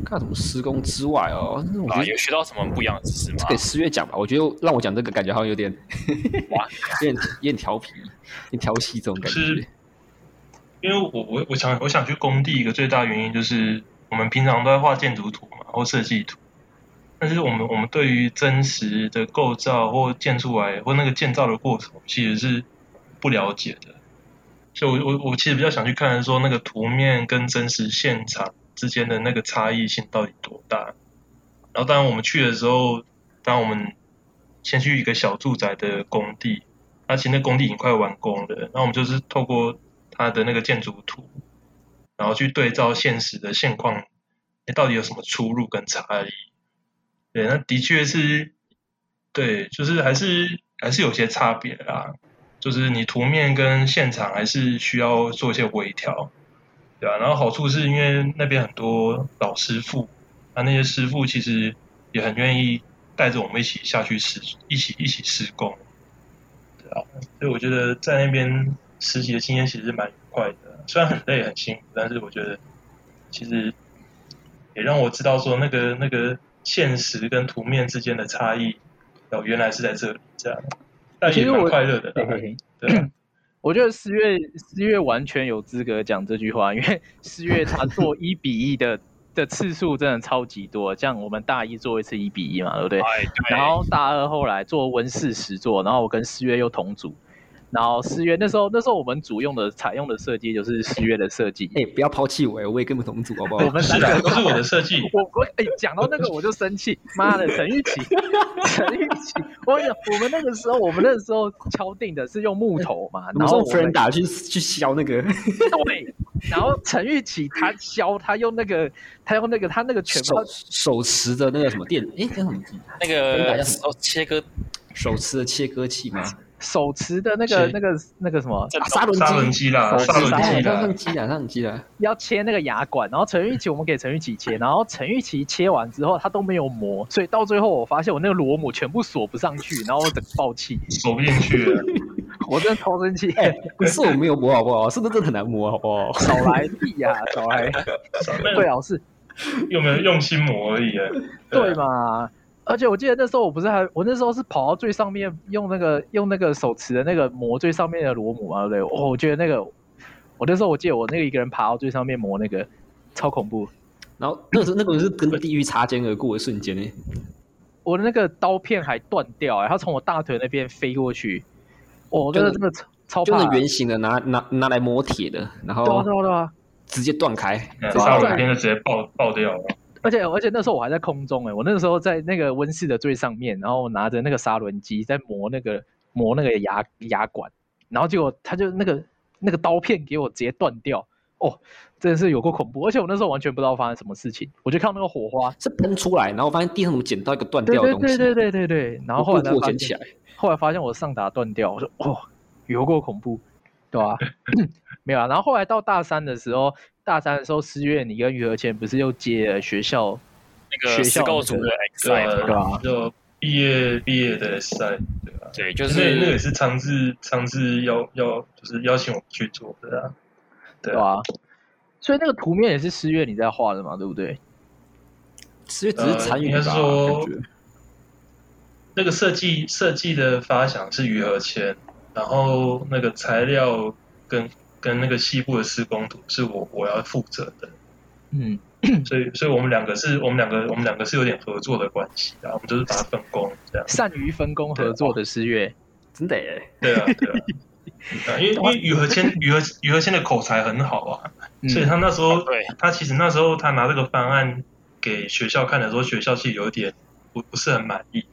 看什么施工之外哦，我觉得有学到什么不一样的知识吗？给四月讲吧，我觉得让我讲这个感觉好像有点，哇，(laughs) 有点有点调皮，有点调戏这种感觉。是因为我我我想我想去工地，一个最大原因就是我们平常都在画建筑图嘛，或设计图，但是我们我们对于真实的构造或建出来或那个建造的过程，其实是不了解的。所以我我我其实比较想去看说那个图面跟真实现场。之间的那个差异性到底多大？然后，当然我们去的时候，当我们先去一个小住宅的工地，而且那工地已经快完工了。那我们就是透过它的那个建筑图，然后去对照现实的现况，到底有什么出入跟差异？对，那的确是，对，就是还是还是有些差别啦。就是你图面跟现场还是需要做一些微调。对啊，然后好处是因为那边很多老师傅，那那些师傅其实也很愿意带着我们一起下去施，一起一起施工。对啊，所以我觉得在那边实习的经验其实蛮愉快的，虽然很累很辛苦，但是我觉得其实也让我知道说那个那个现实跟图面之间的差异，哦，原来是在这里这样，但也蛮快乐的，对。我觉得四月四月完全有资格讲这句话，因为 (laughs) 四月他做一比一的的次数真的超级多，像我们大一做一次一比一嘛，对不对？然后大二后来做温室实做，然后我跟四月又同组，然后诗月那时候那时候我们组用的采用的设计就是诗月的设计。哎，不要抛弃我，我也跟我们同组好不好？(laughs) 我们三个都是我的设计。我我哎，讲到那个我就生气，妈的，陈玉琪，陈玉琪，我跟你讲，我们那个时候我们那个时候敲定的是用木头嘛，然后 friend 打去去削那个，对，然后陈玉琪他削，他用那个他用那个他那个全部手持的那个什么电，哎，叫什么？那个哦，切割手持的切割器吗？手持的那个、那个、那个什么砂轮机。啦，砂轮机啦，砂轮机啦，砂轮机啦，要切那个牙管，然后陈玉琪我们给陈玉琪切，(laughs) 然后陈玉琪切完之后他都没有磨，所以到最后我发现我那个螺母全部锁不上去，然后我整个爆气，锁不进去了，(laughs) 我真的超生气。不是我没有磨好不好？是不是真的很难磨好不好？(laughs) 少来屁呀，少来，最好是有没有用心磨而已，对嘛？而且我记得那时候我不是还我那时候是跑到最上面用那个用那个手持的那个磨最上面的螺母啊，对不对？哦，我觉得那个我那时候我记得我那个一个人爬到最上面磨那个超恐怖。然后那时候那个是跟地狱擦肩而过的瞬间呢，我的那个刀片还断掉哎、欸，它从我大腿那边飞过去，哦，真的真的超怕。就是圆形的拿拿拿来磨铁的，然后对对对，直接断开，杀两边就直接爆爆掉了。而且而且那时候我还在空中哎、欸，我那个时候在那个温室的最上面，然后拿着那个砂轮机在磨那个磨那个牙牙管，然后结果他就那个那个刀片给我直接断掉，哦，真的是有够恐怖！而且我那时候完全不知道发生什么事情，我就看到那个火花是喷出来，然后发现地上怎么捡到一个断掉的东西，对对对对对对，然后后来才捡起来，后来发现我上达断掉，我说哦，有够恐怖，对、啊？(coughs) 没有啊，然后后来到大三的时候。大三的时候，四月你跟于和谦不是又接了学校那个学校组的 X 赛对吧？就毕业毕业的赛，对吧？对，就是那那也是尝试尝试邀邀就是邀请我们去做的啊，对啊。所以那个图面也是四月你在画的嘛，对不对？四月只是参与吧？应该是说那个设计设计的发想是于和谦，然后那个材料跟。跟那个西部的施工图是我我要负责的，嗯，所以所以我们两个是我们两个我们两个是有点合作的关系，啊我们就是把它分工这样，善于分工合作的师月，真的耶，对啊对啊，因为因为于和谦于和于和谦的口才很好啊，所以他那时候他其实那时候他拿这个方案给学校看的时候，学校是有点不不是很满意，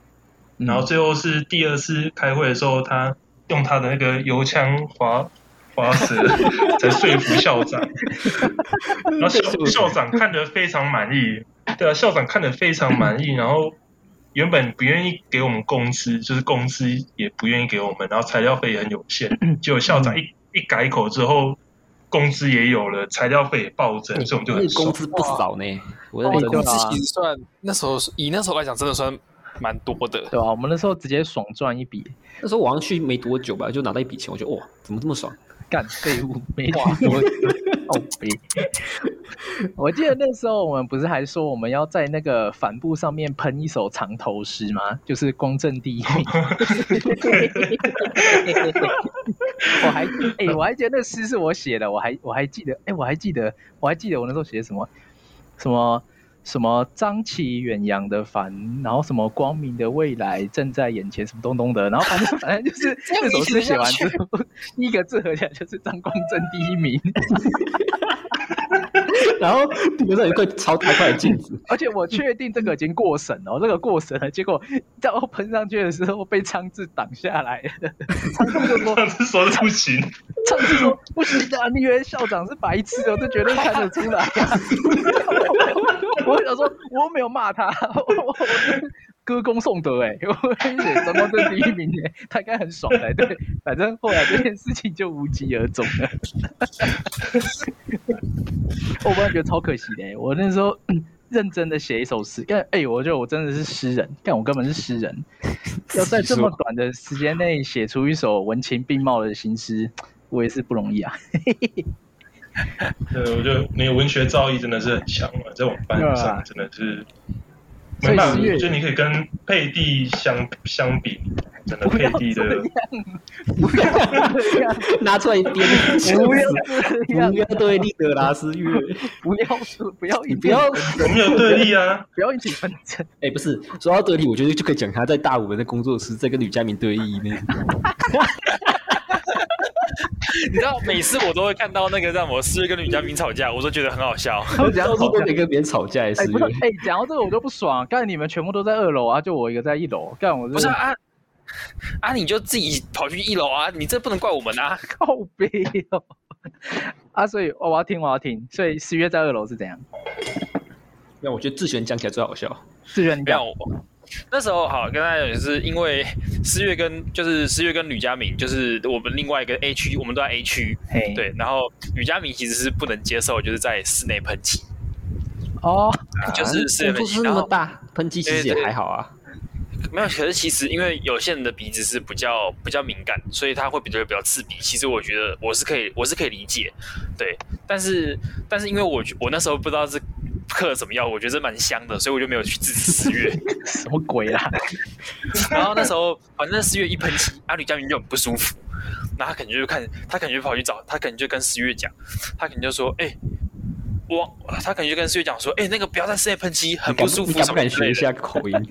然后最后是第二次开会的时候，他用他的那个油枪划。花式才说服校长，(laughs) 然后校校长看得非常满意，对啊，校长看得非常满意，(laughs) 然后原本不愿意给我们工资，就是工资也不愿意给我们，然后材料费也很有限，结果校长一一改口之后，工资也有了，材料费也暴增，所以我们就很工资不少呢。我的工资其实算那时候以那时候来讲，真的算 (laughs) 蛮多的，对吧？我们那时候直接爽赚一笔，那时候我好像去没多久吧，就拿到一笔钱，我觉得哇，怎么这么爽？干废物，没话说。哦，(laughs) 我记得那时候我们不是还说我们要在那个帆布上面喷一首藏头诗吗？就是光正第一名。(laughs) 我还哎、欸，我还记得那诗是我写的，我还我还记得，哎、欸，我还记得，我还记得我那时候写什么什么。什么张起远扬的帆，然后什么光明的未来正在眼前，什么东东的，然后反正反正就是 (laughs) 这首诗写完之后，(laughs) 一个字合起来就是张光正第一名。(laughs) 然后顶上有一块超大块的镜子，而且我确定这个已经过审了，这个过审了，结果在我喷上去的时候被昌志挡下来了。昌志就说：“昌志说不行。”上次说：“不行的，你以为校长是白痴哦？这绝对看得出来。(laughs) ”我想说，我没有骂他，歌功颂德哎，我写张光正第一名哎，他应该很爽才对。反正后来这件事情就无疾而终了。我本来觉得超可惜的，我那时候认真的写一首诗，但哎，我觉得我真的是诗人，但我根本是诗人，要在这么短的时间内写出一首文情并茂的新诗，我也是不容易啊。对，我觉得你文学造诣真的是很强嘛，在我们班上真的是没办法，就你可以跟佩蒂相相比，真的佩蒂的不要这样，拿出来一点，不要这样，不要对立德拉斯月，不要说不要，你不要，我没有对立啊，不要一起纷争。哎，不是说到对立，我觉得就可以讲他在大五的工作室在跟吕佳明对立呢。(laughs) (laughs) 你知道，每次我都会看到那个让我四月跟女嘉宾吵架，我都觉得很好笑。他们讲到都没跟别人吵架，也是。哎，讲到这个我都不爽。刚才你们全部都在二楼啊，就我一个在一楼。干我不是啊 (laughs) 啊！你就自己跑去一楼啊，你这不能怪我们啊，(laughs) 靠背哦。啊，所以我要听，我要听。所以四月在二楼是怎样？那我觉得志璇讲起来最好笑。志璇，你不要我。那时候好，跟大家讲是因为 (laughs) 思月跟就是思月跟吕佳明，就是我们另外一个 A 区，我们都在 A 区，对。然后吕佳明其实是不能接受，就是在室内喷漆。哦，就是室内喷漆那么大，喷漆其实也还好啊。没有，可是其实因为有些人的鼻子是比较比较敏感，所以他会比较比较刺鼻。其实我觉得我是可以，我是可以理解，对。但是但是因为我我那时候不知道是。嗑了什么药？我觉得这蛮香的，所以我就没有去支持四月。(laughs) 什么鬼啦！(laughs) 然后那时候，反正四月一喷漆，阿吕佳明就很不舒服。那他肯定就看，他肯定就跑去找，他肯定就跟四月讲，他肯定就说：“哎、欸，我……他肯定就跟四月讲说：‘哎、欸，那个不要在室内喷漆，很不舒服。’”敢不敢学一下口音？(laughs)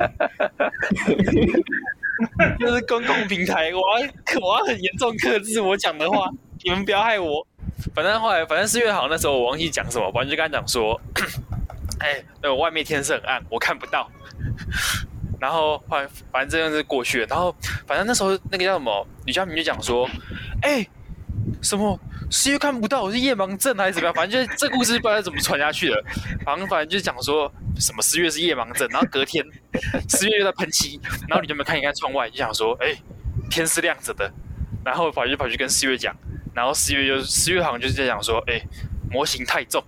这是公共平台，我要我要很严重克制我讲的话，你们不要害我。反正后来，反正四月好像那时候我忘记讲什么，反正就跟他讲说。哎，对，外面天色很暗，我看不到。(laughs) 然后反反正这样子过去了。然后反正那时候那个叫什么吕佳明就讲说，哎，什么四月看不到，我是夜盲症还是怎么样？反正就这故事不知道怎么传下去了。反正反正就讲说什么四月是夜盲症，然后隔天四月又在喷漆，然后你就没看一看窗外，就想说，哎，天是亮着的。然后跑去跑去跟四月讲，然后四月就四月好像就是在讲说，哎，模型太重。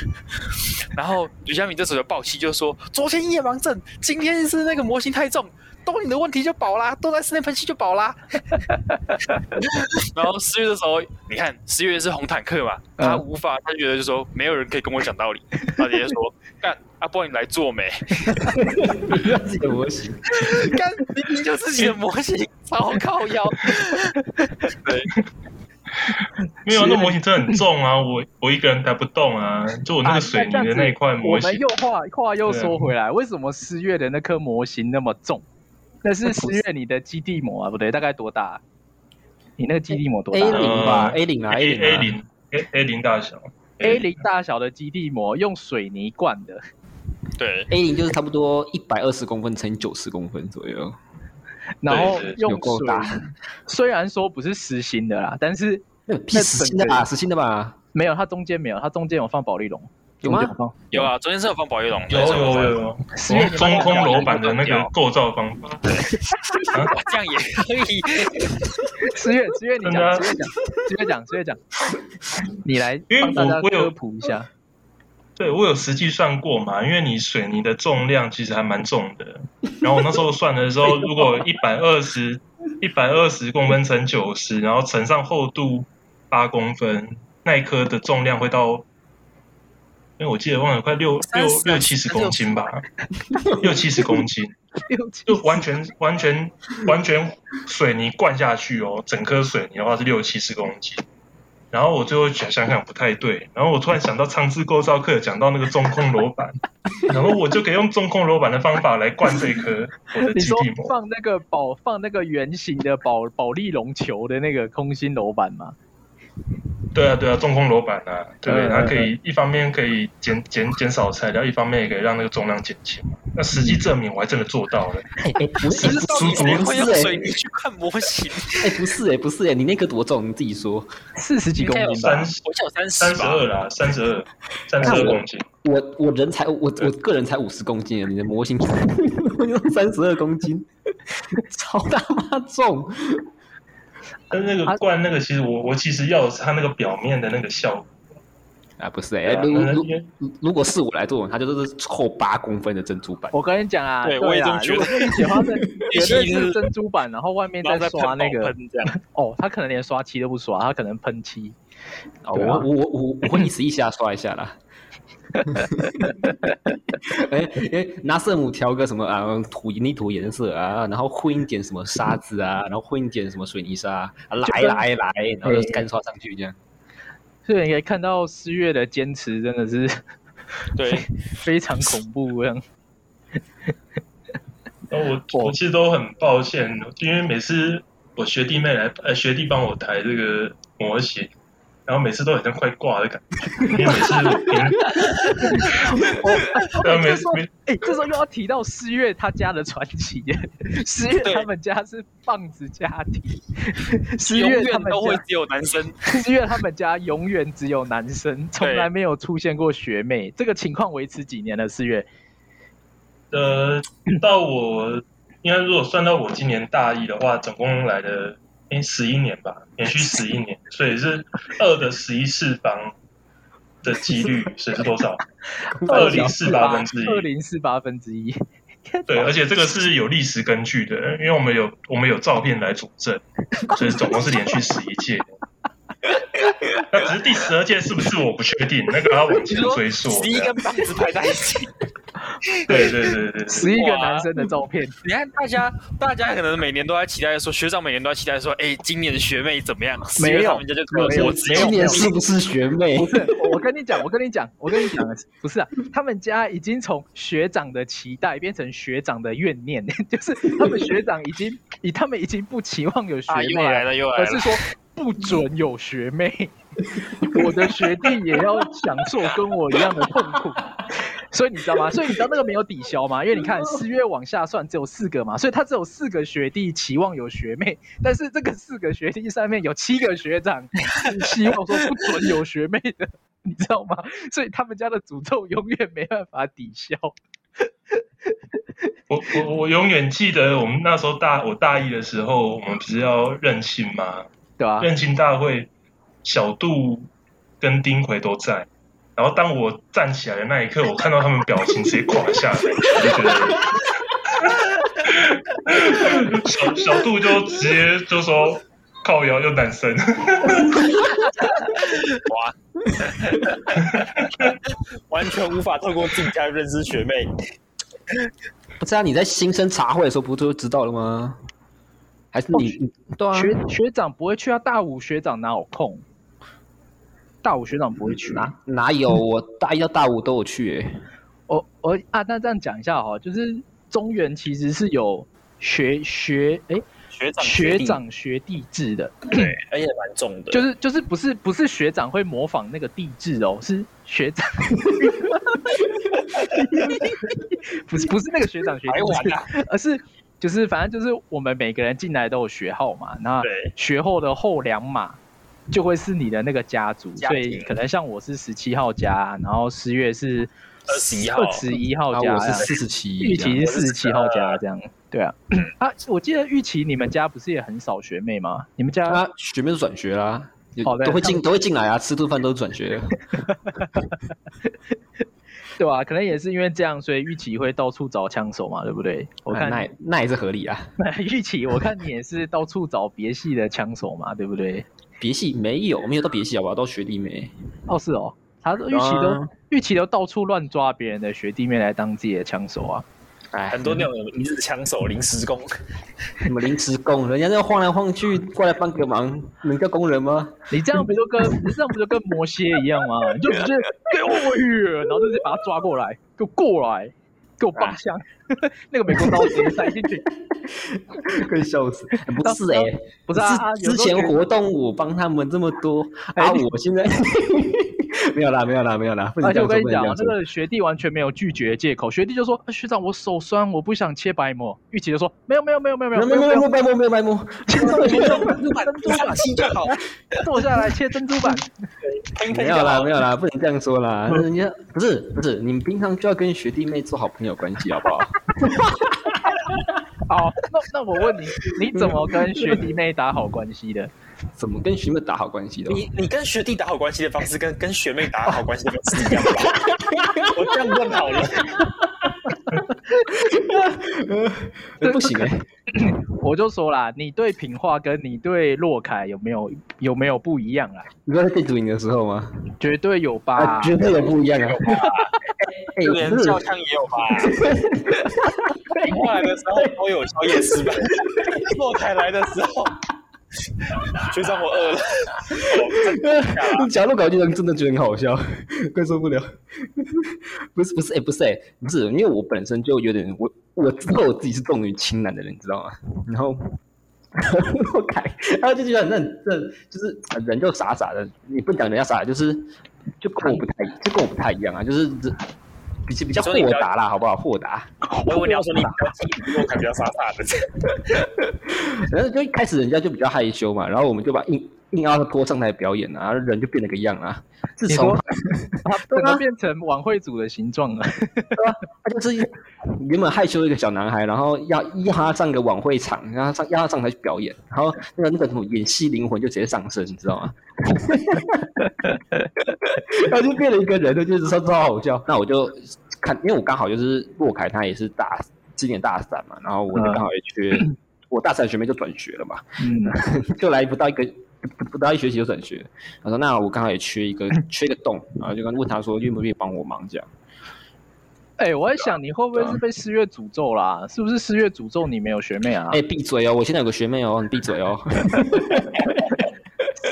(laughs) 然后吕佳敏这时候就爆气，就说：“昨天夜盲症，今天是那个模型太重，都你的问题就饱啦，都在室内喷漆就饱啦。(laughs) ”然后十月的时候，你看十月是红坦克嘛，他无法，他觉得就说没有人可以跟我讲道理，(laughs) 他直接说：“干，阿波你来做没？自己的模型，干明明就自己的模型，超靠腰。”对。(laughs) 没有，那模型真的很重啊！(laughs) 我我一个人抬不动啊！就我那个水泥的那一块模型。我们又话话又说回来，为什么十月的那颗模型那么重？那是十月你的基地模啊，不对，大概多大？你那个基地模多大？A 零吧，A 零啊，A A 零，A A 零大小，A 零大小的基地模用水泥灌的。对，A 零就是差不多一百二十公分乘九十公分左右。然后用水大，虽然说不是实心的啦，但是那实心的吧，实心的吧，没有，它中间没有，它中间有放保丽龙，有吗？有啊，中间是有放保丽龙，有有有有，中空楼板的那个构造方法，这样也可以。十月十月你讲，十月讲，十月讲，十月讲，你来帮大家科普一下。对，我有实际算过嘛，因为你水泥的重量其实还蛮重的。然后我那时候算的时候，如果一百二十一百二十公分乘九十，然后乘上厚度八公分，那一颗的重量会到，因为我记得忘了快六六六七十公斤吧，六七十公斤，就完全完全完全水泥灌下去哦，整颗水泥的话是六七十公斤。然后我最后想想想不太对，然后我突然想到仓置构造课讲到那个中空楼板，(laughs) 然后我就可以用中空楼板的方法来灌这颗 (laughs) 我的基地膜。放那个保放那个圆形的保保利龙球的那个空心楼板吗？对啊对啊，中空楼板啊，对，对，它可以一方面可以减减减少材料，一方面也可以让那个重量减轻。那实际证明我还真的做到了。不是，不是，会用水泥去看模型。哎，不是哎，不是哎，你那个多重？你自己说，四十几公斤三，我叫三十，三十二啦，三十二，三十二公斤。我我人才我我个人才五十公斤啊，你的模型 (laughs) 用三十二公斤，(laughs) 超他妈重。但那个灌那个，其实我我其实要的是它那个表面的那个效果啊，不是哎，如如如果是我来做，它就是厚八公分的珍珠板。我跟你讲啊，对我也这么觉得，喜欢的 (laughs) 绝对是珍珠板，然后外面再刷那个 (laughs) 哦，他可能连刷漆都不刷，他可能喷漆。哦，我我我我会一时一下刷一下啦。(laughs) 哎哎，拿色母调个什么啊？涂泥土颜色啊，然后混一点什么沙子啊，然后混一点什么水泥沙，啊、来来来，然后就干刷上去这样。所以你可以看到四月的坚持真的是对非常恐怖这样。(laughs) 我我其实都很抱歉，因为每次我学弟妹来，呃，学弟帮我抬这个模型。然后每次都好像快挂的感觉，因为每次我，(laughs) 然后每次哎，这时候又要提到四月他家的传奇耶。师月他们家是棒子家庭，(laughs) 四月他们都会只有男生。四月他们家永远只有男生，从来没有出现过学妹。这个情况维持几年了？四月，呃，到我应该如果算到我今年大一的话，总共来的。十一年吧，连续十一年，所以是二的十一次方的几率，所以是多少？(laughs) 二零四八分之一。二零四八分之一。对，而且这个是有历史根据的，因为我们有我们有照片来佐证，所以总共是连续十一届。那只是第十二届是不是我不确定，那个要往前追溯。十一根棒子排在一起。(laughs) 对对对对，十一个男生的照片。(laughs) 你看大家，大家可能每年都在期待说，学长每年都在期待说，哎，今年的学妹怎么样？没有，人家就没有今年是不是学妹？不是，我跟你讲，我跟你讲，我跟你讲，不是啊，他们家已经从学长的期待变成学长的怨念，(laughs) 就是他们学长已经，以他们已经不期望有学妹，又来了又来了，而是说不准有学妹。我的学弟也要享受跟我一样的痛苦，所以你知道吗？所以你知道那个没有抵消吗？因为你看四月往下算只有四个嘛，所以他只有四个学弟期望有学妹，但是这个四个学弟上面有七个学长希望说不准有学妹的，(laughs) 你知道吗？所以他们家的诅咒永远没办法抵消。我我我永远记得我们那时候大我大一的时候，我们不是要任性吗？对啊，任性大会。小杜跟丁奎都在，然后当我站起来的那一刻，我看到他们表情直接垮下来，我就觉得小小杜就直接就说靠腰又男生，哇，完全无法透过自己家认识学妹。不知啊你在新生茶会的时候不就知道了吗？还是你？哦、对啊，学学长不会去啊，大五学长哪有空？大五学长不会去哪？哪有？我大一到大五都有去诶、欸。我我啊，那这样讲一下哈，就是中原其实是有学学哎、欸、学长学长学弟制的，对，而且蛮重的。就是就是不是不是学长会模仿那个弟制哦，是学长，(laughs) 不是不是那个学长学弟制，而是就是反正就是我们每个人进来都有学号嘛，那学后的后两码。就会是你的那个家族，所以可能像我是十七号家，然后十月是二十一号，二十一号家，我是四十七，玉琪是四十七号家，这样，对啊。啊，我记得玉琪你们家不是也很少学妹吗？你们家、啊、学妹都转学啦，都会进都会进来啊，吃顿饭都转学。(laughs) 对吧、啊？可能也是因为这样，所以玉琪会到处找枪手嘛，对不对？我看那那也是合理啊。(laughs) 玉琪，我看你也是到处找别系的枪手嘛，对不对？别系没有，没有到别系好不好？都学弟妹。哦，是哦，他说玉琪都玉琪都到处乱抓别人的学弟妹来当自己的枪手啊！哎，很多那种一日枪手、临时工，什么临时工？人家那晃来晃去过来帮个忙，能叫工人吗？你这样不就跟你这样不就跟魔蝎一样吗？你就直接 (laughs) 给我去，然后就直接把他抓过来，给我过来。给我帮枪，(laughs) 那个美国刀直接塞进去，(laughs) 可以笑死。不是哎、欸，不是啊，之前活动我帮他们这么多，啊，我现在。(laughs) (laughs) 没有啦，没有啦，没有啦。而且我跟你讲，这个学弟完全没有拒绝借口。学弟就说：“学长，我手酸，我不想切白膜。”玉琪就说：“没有，没有，没有，没有，没有，没有，没有白膜，没有白膜，切珍珠板，珍珠板切就好。坐下来切珍珠板。”没有啦，没有啦，不能这样说啦。人家不是不是，你们平常就要跟学弟妹做好朋友关系，好不好？(laughs) 好，那那我问你，你怎么跟学弟妹打好关系的？怎么跟学妹打好关系的？你你跟学弟打好关系的方式，跟 (laughs) 跟学妹打好关系的方式一样吧？(laughs) 我这样问好了。(laughs) 不行哎、欸，我就说啦，你对品化跟你对洛凯有没有有没有不一样啊？你说在地主营的时候吗？绝对有吧，啊、绝对有不一样啊！哎，连教枪也有吧？品化来的时候都有宵夜吃吧？洛凯来的时候。学长，我饿了。(laughs) 假如搞这人真的觉得很好笑，(laughs) 快受不了。(laughs) 不是不是，哎、欸，不是哎、欸，不是，因为我本身就有点，我我知道我自己是重女轻男的人，你知道吗？然后我改，然后就觉得那那就是人就傻傻的，你不讲人家傻，就是就跟我不太，就跟我不太一样啊，就是比比较豁达啦，好不好？豁达。我以为你要说你比较我感觉要傻傻的。(laughs) 然后就一开始人家就比较害羞嘛，然后我们就把硬硬要他拖上台表演啊，人就变了个样啊。自从 (laughs) 他都要变成晚会组的形状了，(laughs) 他就是原本害羞的一个小男孩，然后要要他上个晚会场，然后上要他上台去表演，然后那个那个什么演戏灵魂就直接上升，你知道吗？然后就变了一个人，就是说超好笑。那我就看，因为我刚好就是洛凯，他也是大今年大三嘛，然后我就刚好也缺，嗯、我大三学妹就转学了嘛，嗯，(laughs) 就来不到一个。不不到一学期就转学，他说：“那我刚好也缺一个 (laughs) 缺一个洞，然后就跟问他说愿不愿意帮我忙这样。”哎，我在想你会不会是被四月诅咒啦？是不是四月诅咒你没有学妹啊？哎，闭嘴哦！我现在有个学妹哦，你闭嘴哦。(laughs)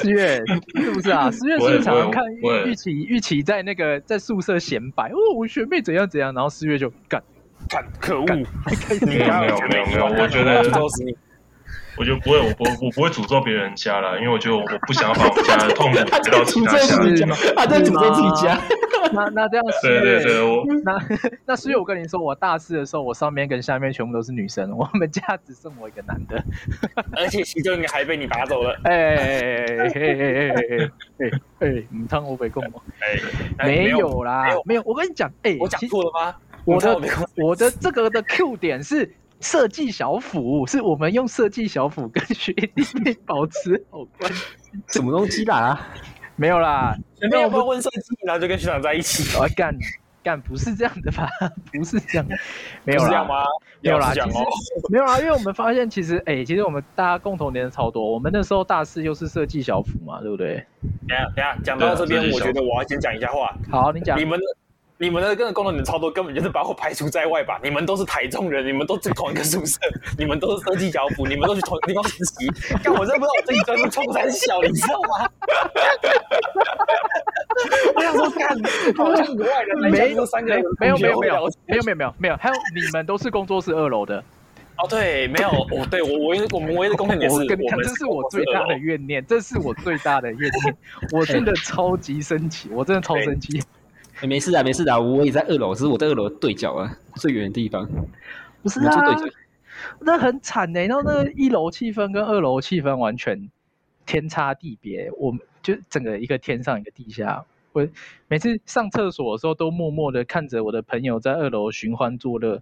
四月是不是啊？四月是不是常常看玉琪玉琪在那个在宿舍显摆哦，我学妹怎样怎样，然后四月就干干可恶，没有没有没有没有，我觉得都是你。我就不会，我不我不会诅咒别人家了，因为我就我不想要把我家的痛苦 (laughs) 带到其他家里。他在诅咒自己家。(laughs) 那那这样，对对对，我那那所以，我跟你说，我大四的时候，我上面跟下面全部都是女生，我们家只剩我一个男的，而且其中一个还被你打走了。哎哎哎哎哎哎哎哎哎，你汤我没贡吗？哎，没有啦，没有，我跟你讲，哎，我讲错了吗？我的我的这个的 Q 点是设计小辅是我们用设计小辅跟学弟妹保持好关系，什么东西啦？没有啦，没有问设计，然后就跟学长在一起。我干干不是这样的吧？(laughs) 不是这样，没有啦吗？没有啦，其实没有啦，因为我们发现其实哎、欸，其实我们大家共同点的超多。我们那时候大四又是设计小辅嘛，对不对？等下等下，讲到这边，我觉得我要先讲一下话。好，你讲。你们。你们的个工作人员超多，根本就是把我排除在外吧？你们都是台中人，你们都住同一个宿舍，你们都是设计小组，你们都去同一个地方实习。但我真的不知道我自己专是冲三小，你知道吗？(laughs) 我想说，干，好像国外人没有三个人，没有没有没有没有没有没有没有，还有你们都是工作室二楼的。哦，对，没有，我对我唯一我们唯一的工作人员是，跟这是我最大的怨念，这是我最大的怨念，我真的超级生气，我真的超生气。欸、没事啊，没事的，我也在二楼，只是我在二楼对角啊，最远的地方。不是啊，那很惨呢、欸。然后那个一楼气氛跟二楼气氛完全天差地别，我就整个一个天上一个地下。我每次上厕所的时候，都默默的看着我的朋友在二楼寻欢作乐，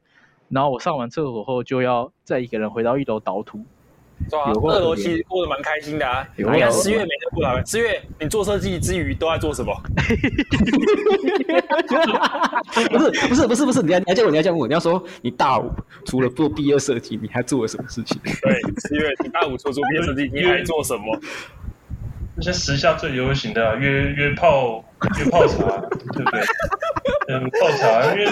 然后我上完厕所后就要再一个人回到一楼倒吐。对啊，二楼其实过得蛮开心的啊。你看十月每天过来，十月你做设计之余都在做什么？不是不是不是不是，你要你要这样问，你要这样问，你要说你大五除了做毕业设计，你还做了什么事情？对，十月你大五除了做毕业设计，你还做什么？那些时下最流行的、啊、约约泡约泡茶，对不对？(laughs) 嗯，泡茶因为。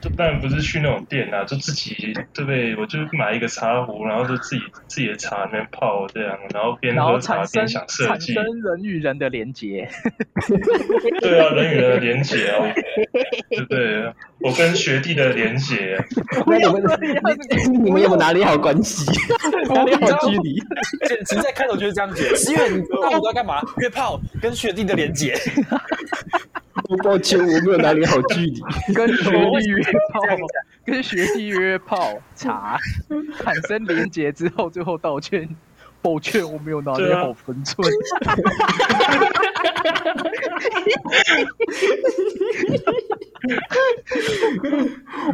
就当然不是去那种店啊，就自己对不对？我就买一个茶壶，然后就自己自己的茶那边泡这样，然后边喝茶边想设计，产生人与人的连结。(laughs) 对啊，人与人的连结啊，对不对？我跟学弟的连结。(laughs) 那你们你们有没有哪里好关系？哪里好距离？(laughs) 简直在开头就是这样解。因为你大五在干嘛？约炮，跟学弟的连结。抱歉，我没有哪里好距离。(laughs) (laughs) 跟学弟约炮，跟学弟约炮茶，产生连结之后，最后道歉。抱歉，我没有哪里好分寸。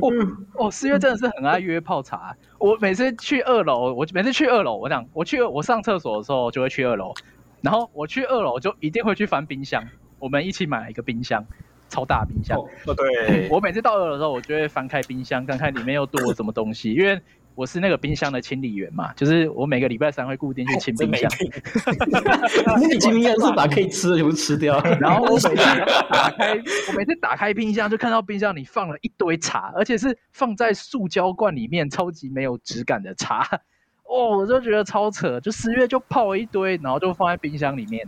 哦 (laughs) 哦，四月真的是很爱约泡茶。我每次去二楼，我每次去二楼，我讲我去我上厕所的时候就会去二楼，然后我去二楼就一定会去翻冰箱。我们一起买了一个冰箱，超大冰箱。哦，对。(laughs) 我每次到二楼的时候，我就会翻开冰箱，看看里面又多了什么东西。因为我是那个冰箱的清理员嘛，就是我每个礼拜三会固定去清冰箱。那个清冰箱是把可以吃的全部吃掉。(laughs) 然后我每次打开，我每次打开冰箱，就看到冰箱里放了一堆茶，而且是放在塑胶罐里面，超级没有质感的茶。哦，我就觉得超扯，就十月就泡了一堆，然后就放在冰箱里面。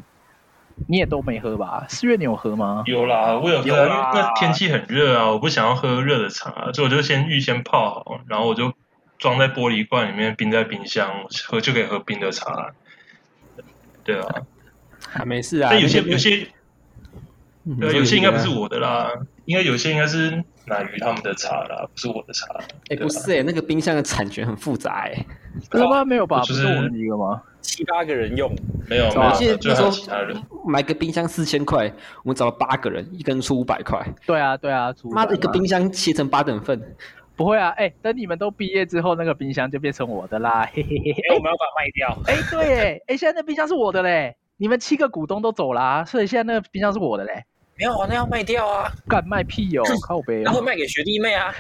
你也都没喝吧？四月你有喝吗？有啦，我有喝。因为天气很热啊，我不想要喝热的茶，所以我就先预先泡好，然后我就装在玻璃罐里面，冰在冰箱喝就可以喝冰的茶。对啊，还没事啊。但有些有些，对，有些应该不是我的啦，应该有些应该是奶鱼他们的茶啦，不是我的茶。哎，不是哎，那个冰箱的产权很复杂哎。他妈没有吧？不是我们一个吗？七八个人用，没有，而且那时候买个冰箱四千块，我们找了八个人，一个人出五百块。对啊，对啊，妈的一个冰箱切成八等份，不会啊，哎，等你们都毕业之后，那个冰箱就变成我的啦，(laughs) 嘿嘿嘿。哎，我们要把它卖掉。哎，对，哎，现在那冰箱是我的嘞，你们七个股东都走啦，所以现在那个冰箱是我的嘞。没有啊，那要卖掉啊，干卖屁哟，(laughs) 靠北。然后卖给学弟妹啊，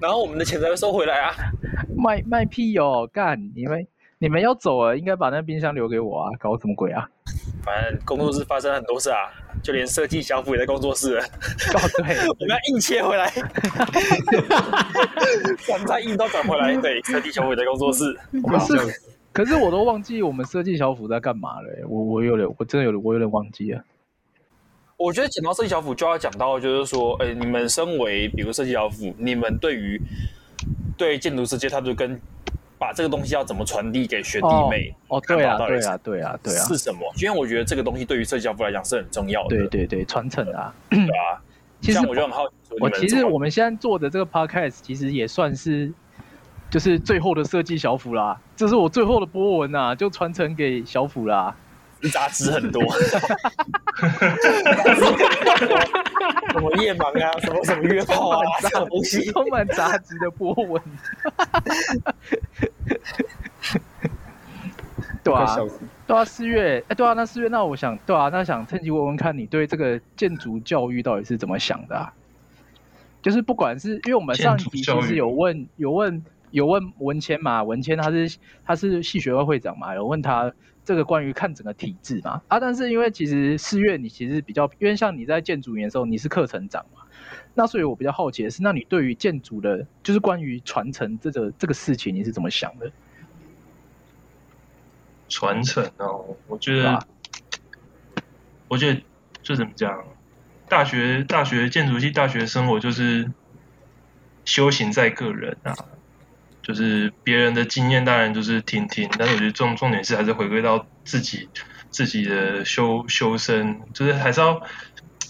然后我们的钱才会收回来啊。卖卖屁哟，干你们。你们要走了，应该把那冰箱留给我啊！搞什么鬼啊？反正工作室发生很多事啊，就连设计小府也在工作室。哦，对，我们要硬切回来，转再硬都转回来。对，设计小府也在工作室。可是，可是我都忘记我们设计小府在干嘛了。我我有点，我真的有点，我有点忘记了。我觉得讲到设计小府，就要讲到就是说，哎，你们身为比如设计小府，你们对于对建筑世界，它就跟。把这个东西要怎么传递给学弟妹？哦，对啊，对啊，对啊，对啊，是什么？因为我觉得这个东西对于设计小府来讲是很重要的。对对对，传承啊，对啊。其实我就很好奇，我其实我们现在做的这个 podcast 其实也算是，就是最后的设计小府啦。这是我最后的波纹啊，就传承给小府啦。杂质很多，(laughs) 什么夜盲啊，什么什么约炮啊，这种东西充满杂质的波纹。(laughs) 对啊，对啊，四月，哎，对啊，那四月，那我想，对啊，那想趁机问问看你对这个建筑教育到底是怎么想的啊？就是不管是因为我们上一集其实有问，有问，有问文谦嘛，文谦他是他是系学会会长嘛，有问他。这个关于看整个体制嘛啊，但是因为其实四月你其实比较，因为像你在建筑营的时候你是课程长嘛，那所以我比较好奇的是，那你对于建筑的，就是关于传承这个这个事情，你是怎么想的？传承哦，我觉得，啊、我觉得就怎么讲，大学大学建筑系大学生活就是修行在个人啊。就是别人的经验当然就是听听，但是我觉得重重点是还是回归到自己自己的修修身，就是还是要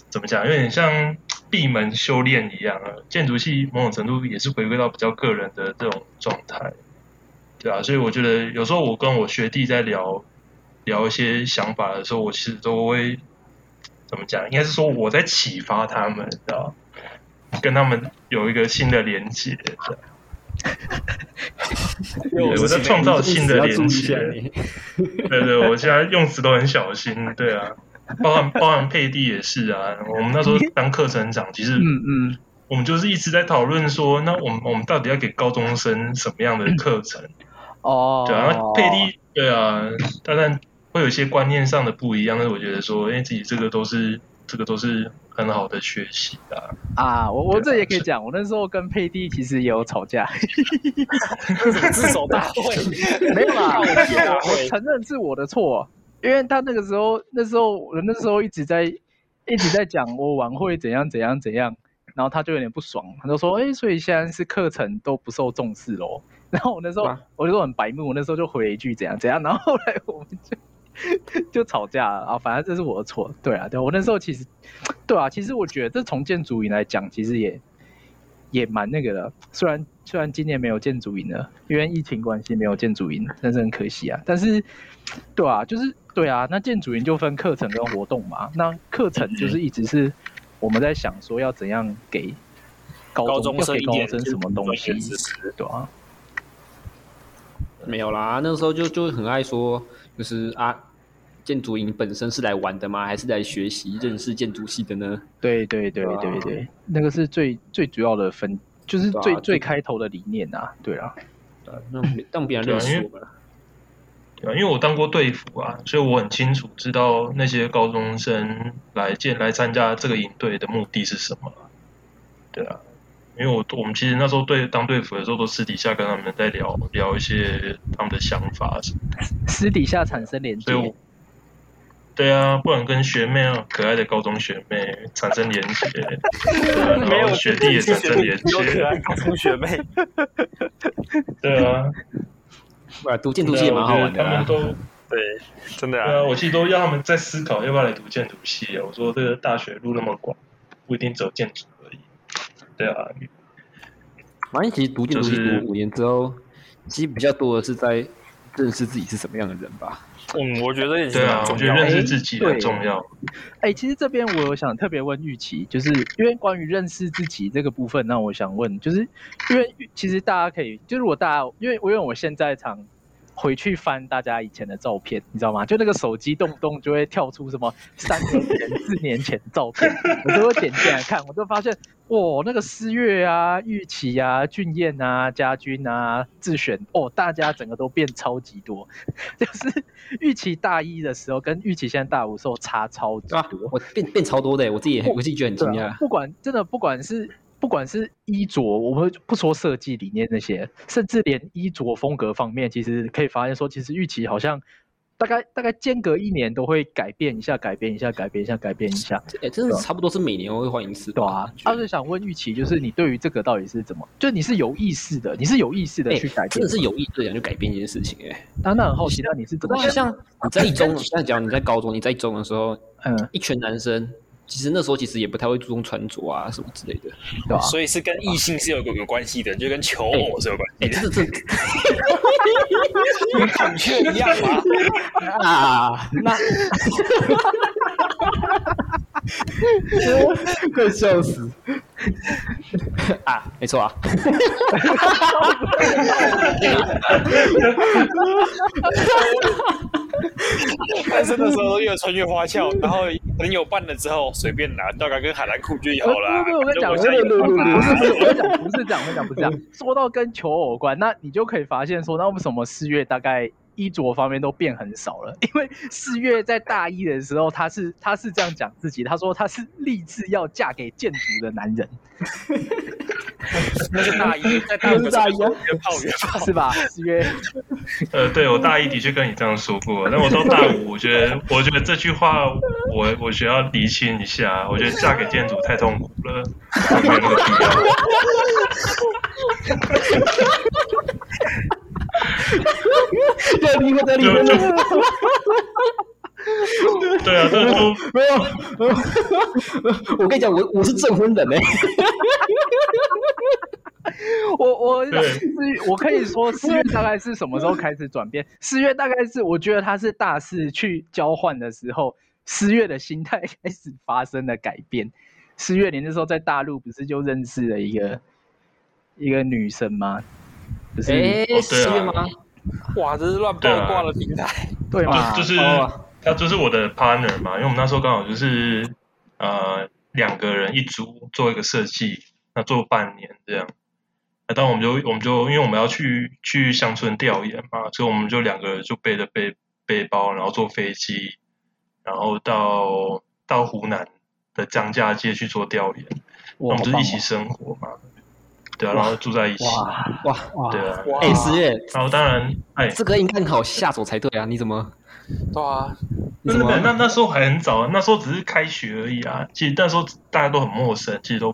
怎么讲，有点像闭门修炼一样啊。建筑系某种程度也是回归到比较个人的这种状态，对啊，所以我觉得有时候我跟我学弟在聊聊一些想法的时候，我其实都会怎么讲，应该是说我在启发他们，知道跟他们有一个新的连接。(laughs) 我在创造新的连接，(laughs) 对对，我现在用词都很小心，对啊，包含包含佩蒂也是啊。我们那时候 (laughs) 当课程长，其实嗯嗯，我们就是一直在讨论说，那我们我们到底要给高中生什么样的课程？哦，对啊，佩蒂对啊，当然会有一些观念上的不一样，但是我觉得说，哎，自己这个都是这个都是。很好的学习啊！啊，我我这也可以讲，我那时候跟佩蒂其实也有吵架，(laughs) 自首大会没有啦，我承认是我的错，因为他那个时候那时候我那时候一直在一直在讲我晚会怎样怎样怎样，然后他就有点不爽，他就说，哎，所以现在是课程都不受重视喽。(laughs) 然后我那时候我就说很白目，我那时候就回了一句怎样怎样，然后后来我们就。(laughs) 就吵架了啊！反正这是我的错，对啊，对我那时候其实，对啊，其实我觉得这从建筑营来讲，其实也也蛮那个的。虽然虽然今年没有建筑营了，因为疫情关系没有建筑营，但是很可惜啊。但是，对啊，就是对啊，那建筑营就分课程跟活动嘛。那课程就是一直是我们在想说要怎样给高中生高中生什么东西，对啊。没有啦，那个时候就就很爱说。就是啊，建筑营本身是来玩的吗？还是来学习认识建筑系的呢？对对对对对，啊、那个是最最主要的分，就是最、啊、最开头的理念啊。对啊，对啊，让让别人认识我们。对啊，因为我当过队服啊，所以我很清楚知道那些高中生来建来参加这个营队的目的是什么。对啊。因为我我们其实那时候对当队服的时候，都私底下跟他们在聊聊一些他们的想法什么的，私底下产生连接。对啊，不然跟学妹啊，可爱的高中学妹产生连结，没有学弟也产生连结，可爱高中学妹，对啊，哇，读建筑系也蛮好玩的，他们都 (laughs) 对，真的啊，对啊，我其实都要他们在思考要不要来读建筑系啊。我说这个大学路那么广，不一定走建筑对啊。反正其实读建筑系读五年之后，其实比较多的是在认识自己是什么样的人吧。嗯，我觉得也是对啊，我觉得认识自己很重要。哎、欸欸，其实这边我有想特别问玉琪，就是因为关于认识自己这个部分，那我想问，就是因为其实大家可以，就是如果大家，因为因为我现在常回去翻大家以前的照片，你知道吗？就那个手机动不动就会跳出什么三年前、四年前的照片，(laughs) 我就会点进来看，我就发现。哦，那个思月啊、玉琪啊、俊彦啊、家军啊、智选，哦，大家整个都变超级多。(laughs) 就是玉琪大一的时候，跟玉琪现在大五的时候差超级多。啊、我变变超多的，我自己我自己觉得很惊讶、啊。不管真的，不管是不管是衣着，我们不说设计理念那些，甚至连衣着风格方面，其实可以发现说，其实玉琪好像。大概大概间隔一年都会改变一下，改变一下，改变一下，改变一下。哎、欸，真的差不多是每年会换一次。对啊，他是想问玉琪，就是你对于这个到底是怎么？就你是有意识的，你是有意识的去改变，真的是有意识的去改变一件事情、欸。哎，那那很好奇，那你是怎么？像你在一中，像讲你在高中，你在一中的时候，嗯，一群男生。其实那时候其实也不太会注重穿着啊什么之类的，对吧？所以是跟异性是有有有关系的，就跟求偶是有关系。哎，这这跟孔雀一样吗？啊，那 (laughs) 快笑死！啊，没错啊。(laughs) 单身的时候越穿越花俏，然后等有伴了之后随便拿，大概跟海蓝裤就好了。我跟你讲，不是，不是，我跟你讲，不是这样，我跟你讲，不是这样。说到跟求偶有关，那你就可以发现说，那为什么四月大概？衣着方面都变很少了，因为四月在大一的时候，他是他是这样讲自己，他说他是立志要嫁给建筑的男人。那是大一，在大一大一约炮约炮是吧？四月，(laughs) 呃，对我大一的确跟你这样说过，但我到大五，我觉得我觉得这句话我我需要厘清一下，我觉得嫁给建筑太痛苦了，没有那个必要。(laughs) 在离婚，在离婚。(laughs) 对啊，这都没有。(laughs) 我跟你讲，我我是证婚人 (laughs) 呢。我我四月，我可以说四月大概是什么时候开始转变？四月大概是我觉得他是大四去交换的时候，四月的心态开始发生了改变。四月你那时候在大陆不是就认识了一个一个女生吗？不是，哎、欸，四月吗？哇，这是乱爆挂的平台，对吗？就，就是他就是我的 partner 嘛，因为我们那时候刚好就是呃两个人一组做一个设计，那做半年这样。那当我们就我们就因为我们要去去乡村调研嘛，所以我们就两个人就背着背背包，然后坐飞机，然后到到湖南的张家界去做调研。我们就一起生活嘛。对啊，然后住在一起。哇哇哇！对啊，哎，十月，然后当然，哎，这个应该很好下手才对啊！你怎么？对啊，那那那那时候还很早，那时候只是开学而已啊。其实那时候大家都很陌生，其实都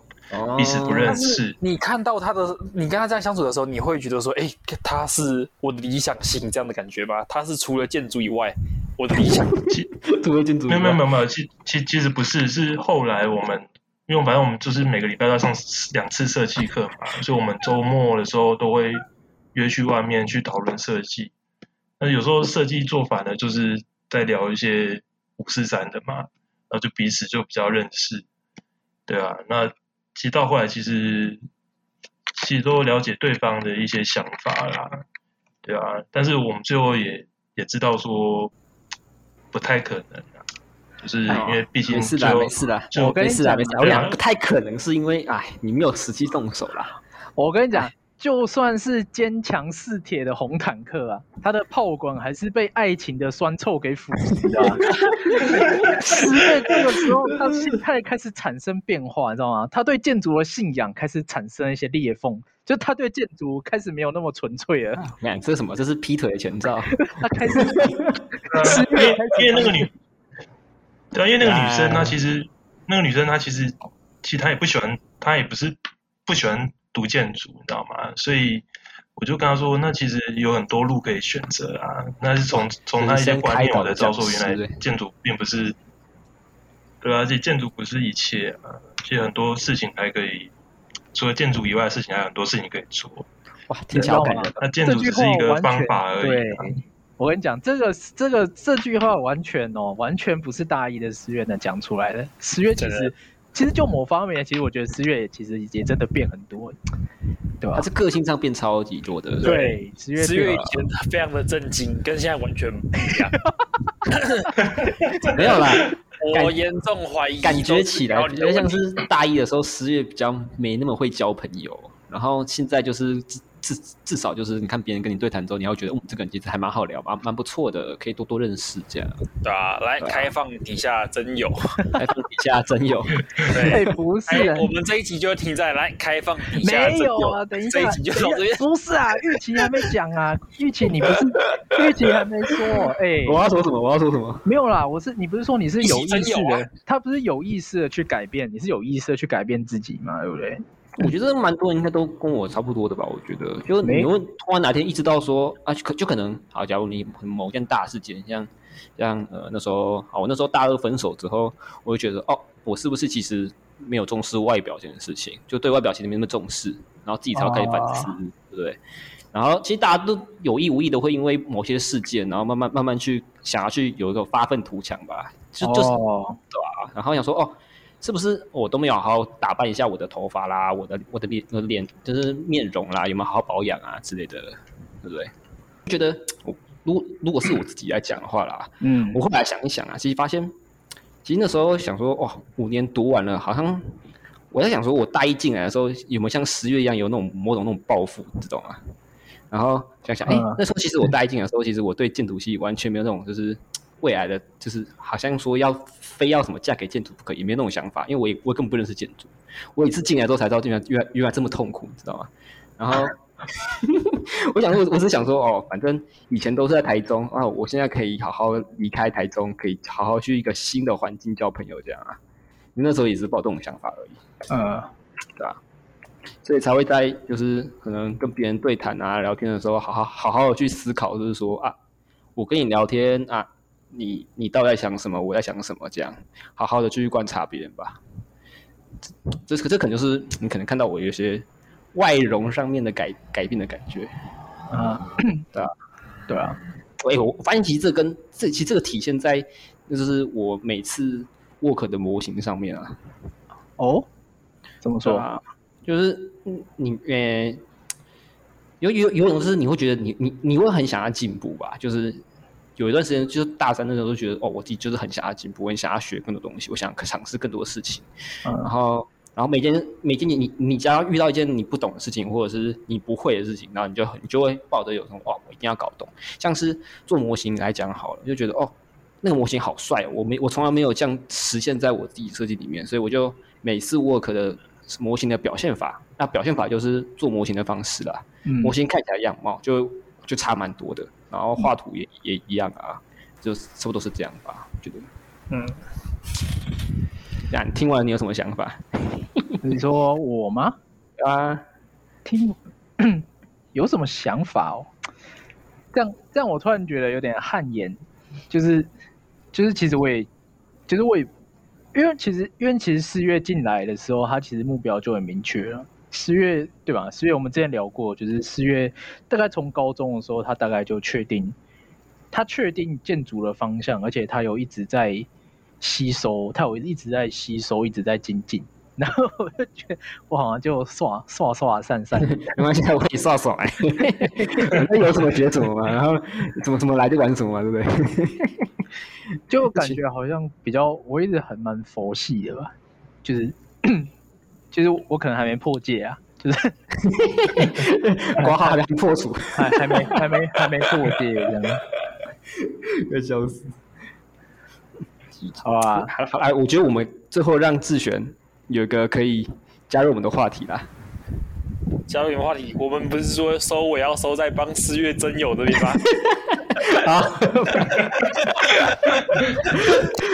彼此不认识。你看到他的，你跟他这样相处的时候，你会觉得说，哎，他是我的理想型这样的感觉吧？他是除了建筑以外，我的理想型。(laughs) 除了建筑，没有没有没有没有，其其其实不是，是后来我们。因为反正我们就是每个礼拜要上两次设计课嘛，所以我们周末的时候都会约去外面去讨论设计。那有时候设计做反了，就是在聊一些五四三的嘛，然后就彼此就比较认识。对啊，那其实到后来其实其实都了解对方的一些想法啦，对啊，但是我们最后也也知道说不太可能。就是因为毕竟没事的，没事的，我跟你讲，没事，我讲不太可能是因为，哎，你没有实际动手啦。我跟你讲，就算是坚强似铁的红坦克啊，它的炮管还是被爱情的酸臭给腐蚀的。(laughs) 四月这个时候，他心态开始产生变化，你知道吗？他对建筑的信仰开始产生一些裂缝，就他对建筑开始没有那么纯粹了。你看，这是什么？这是劈腿的前兆。(laughs) 他开始，四月因为那个女。对啊，因为那个女生她其实那个女生她其实其实她也不喜欢，她也不是不喜欢读建筑，你知道吗？所以我就跟她说，那其实有很多路可以选择啊。那是从从她一些观念我才知道说，原来建筑并不是，对啊，而且建筑不是一切啊，其实很多事情还可以，除了建筑以外的事情，还有很多事情可以做。哇，听起来好感人。那建筑只是一个方法而已啊。我跟你讲，这个这个这句话完全哦，完全不是大一的十月能讲出来的。十月其实其实就某方面，其实我觉得十月其实也真的变很多，对吧？他是个性上变超级多的。对，十月十月以前非常的震惊，跟现在完全不一样。(laughs) 没有啦，(laughs) 我严重怀疑，感觉起来比较像是大一的时候，十月比较没那么会交朋友，然后现在就是。至至少就是你看别人跟你对谈之后，你要觉得，嗯，这个人其实还蛮好聊，蛮蛮不错的，可以多多认识这样。对啊，来开放底下真友，开放底下真友。(laughs) 对，不是，我们这一集就停在来开放底下没有啊，等一下，这一集就到这边。(laughs) 不是啊，玉琪还没讲啊，玉琪你不是，(laughs) 玉琪还没说，哎，我要说什么？我要说什么？没有啦，我是你不是说你是有意识的，他不是有意识的去改变，你是有意识的去改变自己嘛，对不对？我觉得蛮多人应该都跟我差不多的吧。我觉得，就你会突然哪天意识到说啊，可就可能好，假如你某件大事件，像像呃那时候，好，我那时候大二分手之后，我就觉得哦，我是不是其实没有重视外表这件事情，就对外表其实没那么重视，然后自己才会开始反思，对不对？然后其实大家都有意无意的会因为某些事件，然后慢慢慢慢去想要去有一个发愤图强吧，就就是对吧？然后想说哦。是不是我都没有好好打扮一下我的头发啦，我的我的脸我的脸就是面容啦，有没有好好保养啊之类的，对不对？觉得我如果如果是我自己来讲的话啦，嗯，我后来想一想啊，其实发现，其实那时候想说，哇，五年读完了，好像我在想说，我大一进来的时候有没有像十月一样有那种某种那种抱负，这种啊？然后想想，哎、欸，那时候其实我大一进来的时候，其实我对建筑系完全没有那种就是。未来的就是好像说要非要什么嫁给建筑不可以，也没有那种想法，因为我也我根本不认识建筑。我一次进来之后才知道，原来原来原来这么痛苦，你知道吗？(laughs) 然后我想说，我是想说，哦，反正以前都是在台中啊，我现在可以好好离开台中，可以好好去一个新的环境交朋友，这样啊。你那时候也是抱这种想法而已，嗯，对吧？所以才会在就是可能跟别人对谈啊、聊天的时候，好好好好的去思考，就是说啊，我跟你聊天啊。你你到底在想什么？我在想什么？这样好好的去观察别人吧。这这这可能就是你可能看到我有些外容上面的改改变的感觉啊，对啊，对啊。哎，我发现其实这跟这其实这个体现在就是我每次 work 的模型上面啊。哦，怎么说啊？就是你呃，有有有种是你会觉得你你你会很想要进步吧？就是。有一段时间，就是大三的时候，都觉得哦，我自己就是很想要进步，我很想要学更多东西，我想尝试更多的事情。嗯、然后，然后每天每件你你你只要遇到一件你不懂的事情，或者是你不会的事情，然后你就你就会抱着有种哇，我一定要搞懂。像是做模型来讲好了，就觉得哦，那个模型好帅哦，我没我从来没有这样实现在我自己设计里面，所以我就每次 work 的模型的表现法，那表现法就是做模型的方式啦。嗯、模型看起来样貌就就差蛮多的。然后画图也、嗯、也一样啊，就差不多是这样吧，我觉得。嗯。那你听完你有什么想法？你说我吗？啊，听 (coughs) 有什么想法哦？这样这样，我突然觉得有点汗颜，就是就是，其实我也，就是我也，因为其实因为其实四月进来的时候，他其实目标就很明确了。四月对吧？十月我们之前聊过，就是十月大概从高中的时候，他大概就确定，他确定建筑的方向，而且他有一直在吸收，他有一直在吸收，一直在精进。然后我就觉得我好像就刷刷刷散散，(laughs) 没关系，我可以刷刷来。那有什么学什么嘛，然后怎么怎么来就玩什么嘛，对不对？就感觉好像比较，我一直很蛮佛系的吧，就是。其实我可能还没破戒啊，就是 (laughs) 挂号还没破除，(laughs) 还还没还没还没破戒这样，(laughs) 要笑死。好啊，好，哎，我觉得我们最后让智璇有一个可以加入我们的话题啦。加入点话题，我们不是说收尾要收在帮四月真友这边吗？好，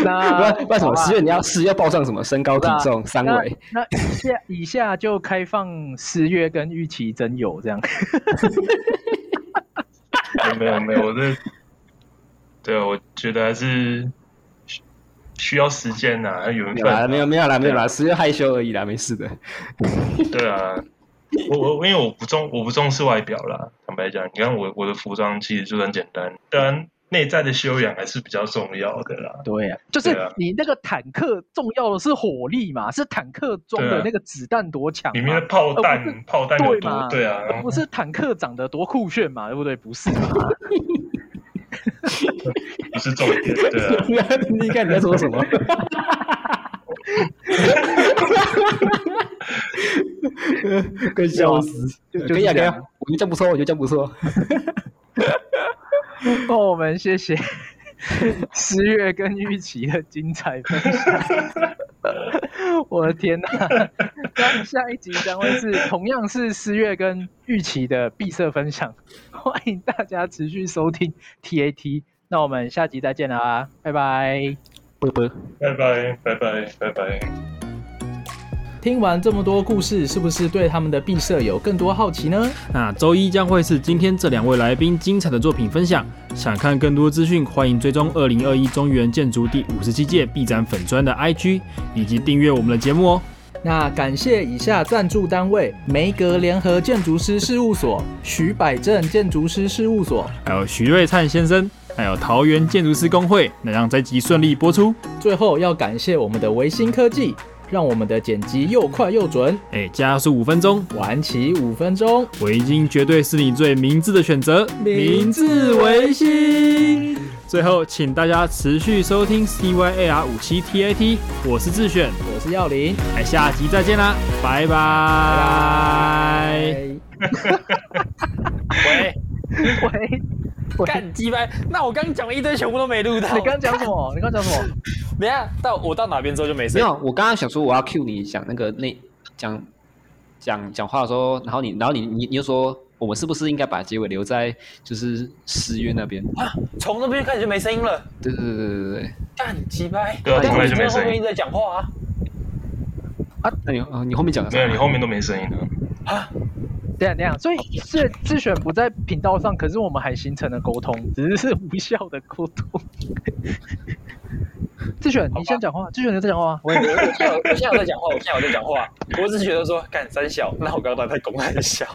那为什么四月你要四月要报上什么身高体重三围？那以下以下就开放四月跟玉琪真友这样。(laughs) 没有没有，我这对啊，我觉得还是需要时间呐，还有缘分。没有没有啦没有啦，四月害羞而已啦，没事的。对啊。(laughs) 我我因为我不重我不重视外表啦，坦白讲，你看我我的服装其实就很简单，当然内在的修养还是比较重要的啦。对啊，就是你那个坦克重要的是火力嘛，是坦克装的那个子弹多强，里面的炮弹炮弹有多对啊，不是坦克长得多酷炫嘛，对不对？不是嘛，(laughs) 不是重点，对啊。(laughs) 你看你在说什么？(laughs) 快笑死！可以啊，可以啊，我觉得这样不错，我觉得这样不错。那 (laughs) 我们谢谢 (laughs) 十月跟玉琪的精彩分享。我的天哪！那下一集将会是同样是十月跟玉琪的闭塞分享，欢迎大家持续收听 TAT。那我们下集再见啦，拜拜，拜拜，拜拜，拜拜，拜拜。听完这么多故事，是不是对他们的毕设有更多好奇呢？那周一将会是今天这两位来宾精彩的作品分享。想看更多资讯，欢迎追踪二零二一中原建筑第五十七届毕展粉砖的 IG，以及订阅我们的节目哦。那感谢以下赞助单位：梅格联合建筑师事务所、徐百正建筑师事务所，还有徐瑞灿先生，还有桃园建筑师工会，能让这集顺利播出。最后要感谢我们的维新科技。让我们的剪辑又快又准，哎，加速五分钟，玩起五分钟，维京绝对是你最明智的选择，明智维新。最后，请大家持续收听 CYAR 五七 TAT，我是智选，我是耀林，哎，下集再见啦，拜拜。(laughs) 喂。(laughs) 喂。干鸡掰！那我刚讲了一堆，全部都没录到。你刚讲什么？你刚讲什么？等下，到我到哪边之后就没声。没有，我刚刚想说我要 cue 你讲那个那讲讲讲话的时候，然后你然后你你你就说我们是不是应该把结尾留在就是十月那边啊？从那边开始就没声音了。对对对对对对。干鸡掰！对啊，从来就没声音。后面一直在讲话啊。啊？那你啊你后面讲的没有？你后面都没声音了。啊？这样这样，所以是智选不在频道上，可是我们还形成了沟通，只是是无效的沟通。智选，你先讲话。智选，你在讲话吗？我我我现在我现在在讲话，我现在我在讲话。我只是觉得说，干三小，那我刚刚在公开的笑。